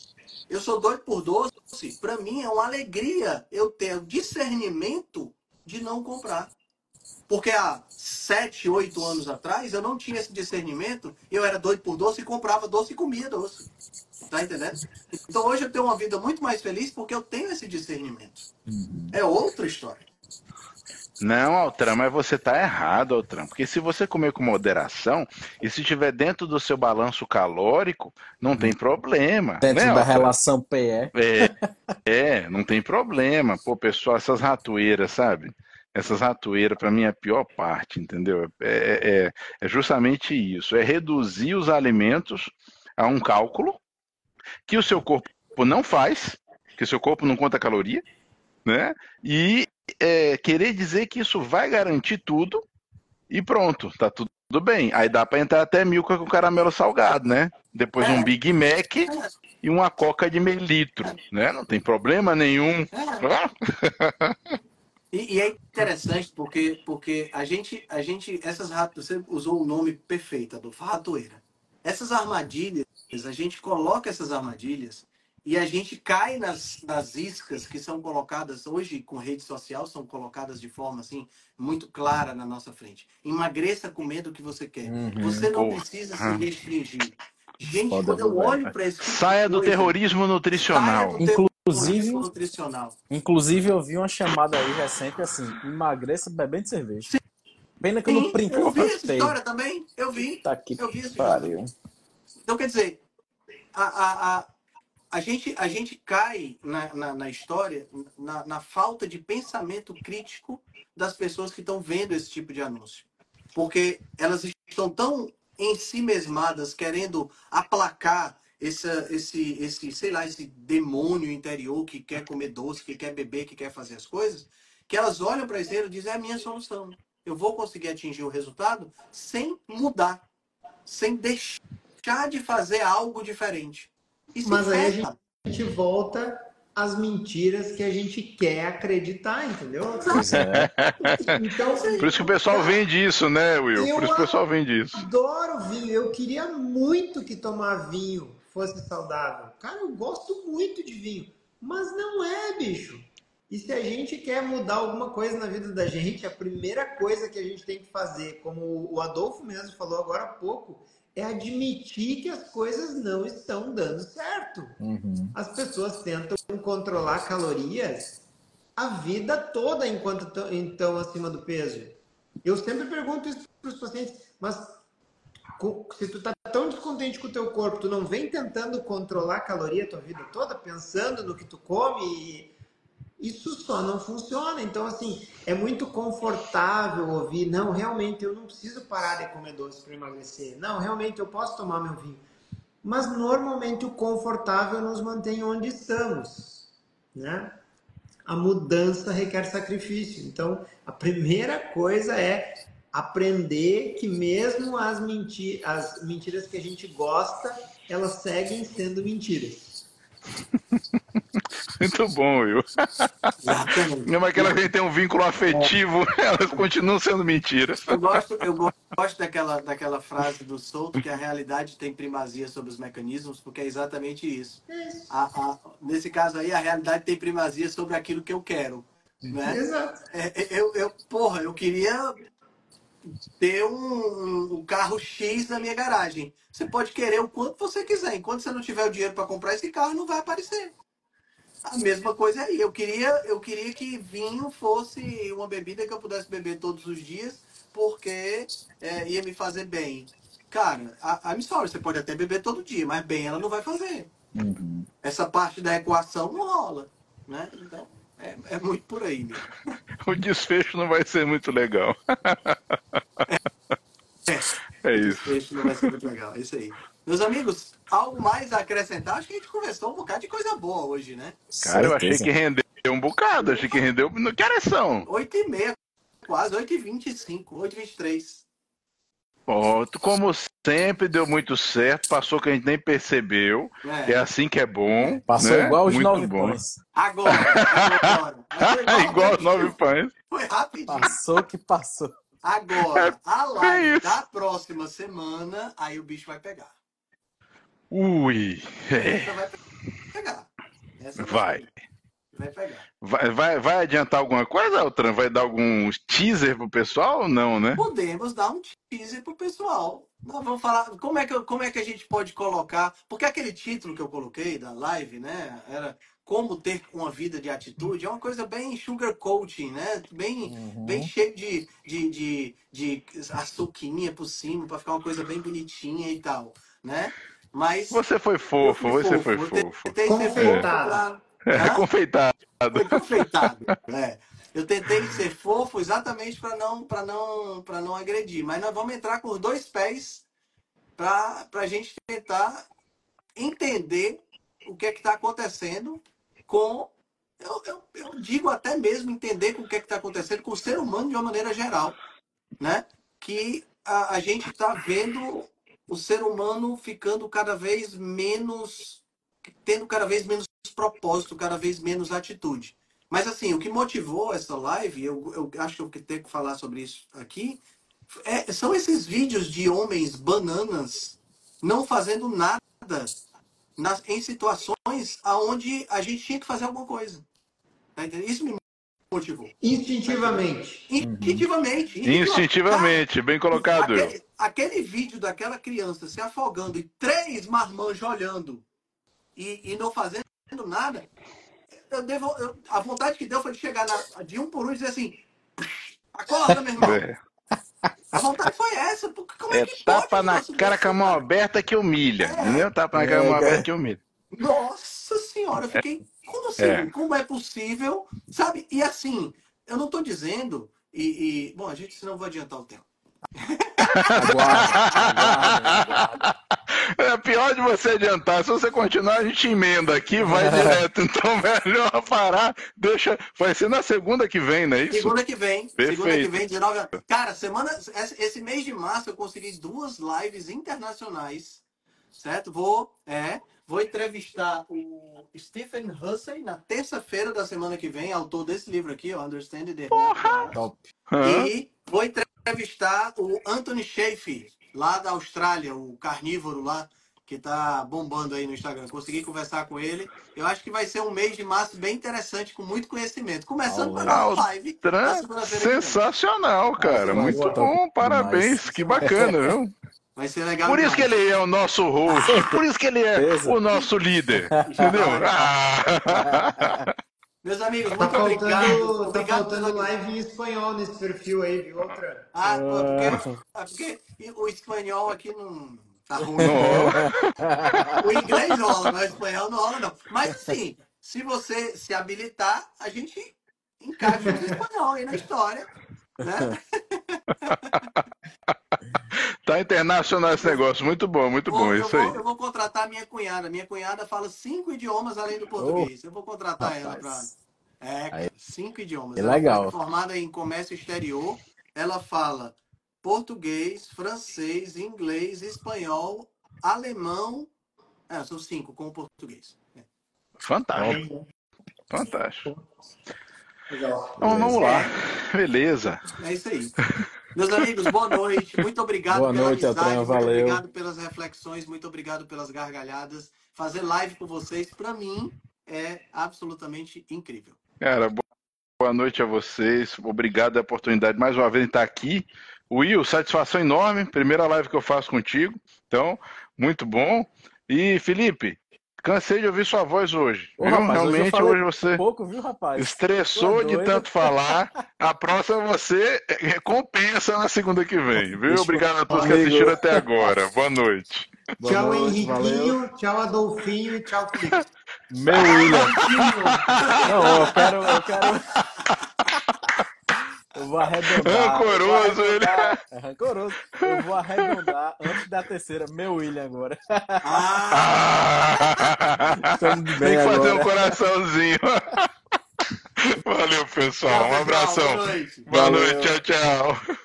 [SPEAKER 1] Eu sou doido por doce. Para mim é uma alegria eu ter o discernimento de não comprar. Porque há sete, oito anos atrás eu não tinha esse discernimento, eu era doido por doce e comprava doce e comia doce. Tá entendendo? Então hoje eu tenho uma vida muito mais feliz porque eu tenho esse discernimento. É outra história.
[SPEAKER 2] Não, Altran, mas você tá errado, Altran. Porque se você comer com moderação e se estiver dentro do seu balanço calórico, não tem problema.
[SPEAKER 3] Dentro né, da Altran? relação PE.
[SPEAKER 2] É, é, não tem problema. Pô, pessoal, essas ratoeiras, sabe? essas ratoeiras, para mim, é a pior parte, entendeu? É, é, é, é justamente isso: é reduzir os alimentos a um cálculo que o seu corpo não faz, que o seu corpo não conta caloria, né? E é, querer dizer que isso vai garantir tudo e pronto, tá tudo, tudo bem. Aí dá para entrar até milka com caramelo salgado, né? Depois um Big Mac e uma coca de meio litro, né? Não tem problema nenhum.
[SPEAKER 1] E, e, é interessante porque, porque a gente, a gente, essas ratas, você usou o nome perfeito, do ratoeira. Essas armadilhas, a gente coloca essas armadilhas e a gente cai nas, nas iscas que são colocadas hoje com rede social, são colocadas de forma assim muito clara na nossa frente. Emagreça comendo o que você quer. Uhum, você não porra. precisa se restringir. Gente, Foda quando eu olho para esse tipo
[SPEAKER 2] Saia do terrorismo nutricional.
[SPEAKER 3] Saia do inclusive, nutricional. Inclusive, eu vi uma chamada aí recente assim: emagreça bebendo cerveja. Sim. Pena que Sim, eu não printei.
[SPEAKER 1] Eu vi essa história também. Eu vi.
[SPEAKER 3] Tá aqui.
[SPEAKER 1] Eu vi
[SPEAKER 3] essa pariu.
[SPEAKER 1] Então, quer dizer, a, a, a, a, gente, a gente cai na, na, na história na, na falta de pensamento crítico das pessoas que estão vendo esse tipo de anúncio. Porque elas estão tão em si mesmadas, querendo aplacar esse, esse, esse, sei lá, esse demônio interior que quer comer doce, que quer beber, que quer fazer as coisas, que elas olham para isso e dizem, é a minha solução. Eu vou conseguir atingir o resultado sem mudar, sem deixar de fazer algo diferente.
[SPEAKER 4] Mas aí a gente volta às mentiras que a gente quer acreditar, entendeu?
[SPEAKER 2] É. Então, Por isso que o pessoal vende isso, né, Will? Por isso que o pessoal vende isso.
[SPEAKER 4] adoro vinho. Eu queria muito que tomar vinho fosse saudável. Cara, eu gosto muito de vinho, mas não é, bicho. E se a gente quer mudar alguma coisa na vida da gente, a primeira coisa que a gente tem que fazer, como o Adolfo mesmo falou agora há pouco, é admitir que as coisas não estão dando certo. Uhum. As pessoas tentam controlar calorias a vida toda enquanto estão acima do peso. Eu sempre pergunto isso para os pacientes, mas se tu tá tão descontente com o teu corpo, tu não vem tentando controlar a caloria a tua vida toda, pensando no que tu come, isso só não funciona. Então, assim, é muito confortável ouvir, não, realmente eu não preciso parar de comer doce para emagrecer. Não, realmente eu posso tomar meu vinho. Mas normalmente o confortável nos mantém onde estamos, né? A mudança requer sacrifício. Então, a primeira coisa é aprender que mesmo as, menti as mentiras que a gente gosta, elas seguem sendo mentiras.
[SPEAKER 2] Muito bom, Will. Mesmo aquela que tem um vínculo afetivo, é. elas continuam sendo mentiras.
[SPEAKER 1] Eu gosto, eu gosto daquela, daquela frase do Souto que a realidade tem primazia sobre os mecanismos, porque é exatamente isso. A, a, nesse caso aí, a realidade tem primazia sobre aquilo que eu quero. Né?
[SPEAKER 4] Exato.
[SPEAKER 1] É, é eu, eu, porra, eu queria ter um, um, carro X na minha garagem. Você pode querer o quanto você quiser. Enquanto você não tiver o dinheiro para comprar esse carro, não vai aparecer. A mesma coisa aí. Eu queria, eu queria que vinho fosse uma bebida que eu pudesse beber todos os dias, porque é, ia me fazer bem. Cara, a, a sorry, você pode até beber todo dia, mas bem ela não vai fazer. Uhum. Essa parte da equação não rola. Né? Então, é, é muito por aí. Né?
[SPEAKER 2] o desfecho não vai ser muito legal.
[SPEAKER 1] é, é isso. O desfecho não vai ser muito legal. É isso aí. Meus amigos, algo mais a acrescentar? Acho que a gente conversou um bocado de coisa boa hoje, né?
[SPEAKER 2] Cara, eu achei que rendeu um bocado. Achei que rendeu. Que horas são?
[SPEAKER 1] 8 e meia, quase 8 e 25, 8 e 23.
[SPEAKER 2] Pronto, como sempre, deu muito certo. Passou que a gente nem percebeu. É, é assim que é bom.
[SPEAKER 3] Passou
[SPEAKER 2] né?
[SPEAKER 3] igual os muito nove bom. pães.
[SPEAKER 1] Agora, agora.
[SPEAKER 2] igual, igual os nove pães.
[SPEAKER 1] Foi rapidinho.
[SPEAKER 3] Passou que passou.
[SPEAKER 1] Agora, é, a live é da próxima semana, aí o bicho vai pegar.
[SPEAKER 2] Ui.
[SPEAKER 1] Essa vai pegar. Essa
[SPEAKER 2] vai. vai. Vai pegar. Vai, vai, vai adiantar alguma coisa, Altran? Vai dar algum teaser pro pessoal ou não, né?
[SPEAKER 1] Podemos dar um teaser pro pessoal. Nós vamos falar como é, que, como é que a gente pode colocar. Porque aquele título que eu coloquei da live, né? Era como ter uma vida de atitude. É uma coisa bem sugar coating, né? Bem, uhum. bem cheio de, de, de, de açuquinha por cima, para ficar uma coisa bem bonitinha e tal, né? Mas.
[SPEAKER 2] Você foi fofo, você foi fofo.
[SPEAKER 1] Tentei ser fofo
[SPEAKER 2] é, confeitado. Foi
[SPEAKER 1] confeitado, é. Eu tentei ser fofo exatamente para não, para não, para não agredir. Mas nós vamos entrar com os dois pés para a gente tentar entender o que é que está acontecendo com. Eu, eu, eu, digo até mesmo entender com o que é está acontecendo com o ser humano de uma maneira geral. Né? Que a, a gente está vendo o ser humano ficando cada vez menos. tendo cada vez menos propósito, cada vez menos atitude. Mas assim, o que motivou essa live, eu, eu acho que eu tenho que falar sobre isso aqui, é, são esses vídeos de homens bananas não fazendo nada nas, em situações aonde a gente tinha que fazer alguma coisa. Tá Isso me motivou.
[SPEAKER 4] Instintivamente.
[SPEAKER 1] Instintivamente.
[SPEAKER 2] Instintivamente, bem colocado.
[SPEAKER 1] Aquele, aquele, vídeo daquela criança se afogando e três marmanjos olhando e, e não fazendo nada, eu devo, eu, a vontade que deu foi de chegar na, de um por um e dizer assim: acorda, meu irmão. É. A vontade foi essa. Como é, é que
[SPEAKER 2] tapa na cara com a mão aberta que humilha. É. Entendeu? Tapa na cara com a mão é. aberta que humilha.
[SPEAKER 1] Nossa senhora, eu fiquei. Como assim? É. Como é possível? Sabe? E assim, eu não estou dizendo. E, e, Bom, a gente, senão eu vou adiantar o tempo.
[SPEAKER 2] É pior de você adiantar. Se você continuar, a gente emenda aqui, vai direto. Então, melhor parar. Deixa. Vai ser na segunda que vem, não é isso?
[SPEAKER 1] Segunda que vem. Perfeito. Segunda que vem, 19. Cara, semana. Esse mês de março eu consegui duas lives internacionais. Certo? Vou. É. Vou entrevistar o Stephen Hussey na terça-feira da semana que vem, autor desse livro aqui, o Understand the
[SPEAKER 2] Porra! Top.
[SPEAKER 1] E vou entrevistar o Anthony Schaefer, lá da Austrália, o carnívoro lá, que tá bombando aí no Instagram. Consegui conversar com ele. Eu acho que vai ser um mês de março bem interessante, com muito conhecimento. Começando oh, pela live.
[SPEAKER 2] Trans... Sensacional, cara. Muito bom. Parabéns. Que bacana, viu?
[SPEAKER 1] Vai ser legal.
[SPEAKER 2] Por isso que ele é o nosso host. Por isso que ele é o nosso líder. Entendeu?
[SPEAKER 1] Ah. Meus amigos, tá muito faltando, obrigado.
[SPEAKER 4] Tá obrigado faltando live em espanhol nesse perfil aí, viu, outra?
[SPEAKER 1] Ah, porque, ah, porque o espanhol aqui não tá ruim. o inglês rola, mas o espanhol não rola, não. Mas sim, se você se habilitar, a gente encaixa o espanhol aí na história. Né?
[SPEAKER 2] Tá internacional esse negócio, muito bom, muito bom, isso
[SPEAKER 1] vou,
[SPEAKER 2] aí.
[SPEAKER 1] Eu vou contratar minha cunhada. Minha cunhada fala cinco idiomas além do português. Oh, eu vou contratar rapaz. ela para. É, aí. cinco idiomas.
[SPEAKER 3] É legal.
[SPEAKER 1] formada em comércio exterior. Ela fala português, francês, inglês, espanhol, alemão. É, são cinco com o português. É.
[SPEAKER 2] Fantástico. Fantástico. Legal. Então vamos lá. Beleza.
[SPEAKER 1] É isso aí. Meus amigos, boa noite. Muito obrigado
[SPEAKER 3] boa pela noite, amizade, muito valeu.
[SPEAKER 1] obrigado pelas reflexões, muito obrigado pelas gargalhadas. Fazer live com vocês, para mim, é absolutamente incrível.
[SPEAKER 2] Cara, boa noite a vocês. Obrigado pela oportunidade mais uma vez de estar aqui. Will, satisfação enorme. Primeira live que eu faço contigo. Então, muito bom. E Felipe, Cansei de ouvir sua voz hoje. Ô, rapaz, Realmente, hoje, hoje você
[SPEAKER 3] pouco, viu, rapaz?
[SPEAKER 2] estressou de tanto falar. A próxima você recompensa na segunda que vem, viu? Obrigado a todos Amigo. que assistiram até agora. Boa noite.
[SPEAKER 4] Boa tchau, noite, Henriquinho. Valeu. Tchau, Adolfinho. Tchau, Felipe.
[SPEAKER 3] Meu William. Não, eu quero... Eu quero... Eu vou arredondar.
[SPEAKER 2] Rancoroso vou ele.
[SPEAKER 3] É rancoroso. Eu vou arredondar antes da terceira. Meu William agora.
[SPEAKER 2] Ah! Tem que fazer um coraçãozinho. Valeu, pessoal. Um abração. Boa noite. Boa noite. Tchau, tchau.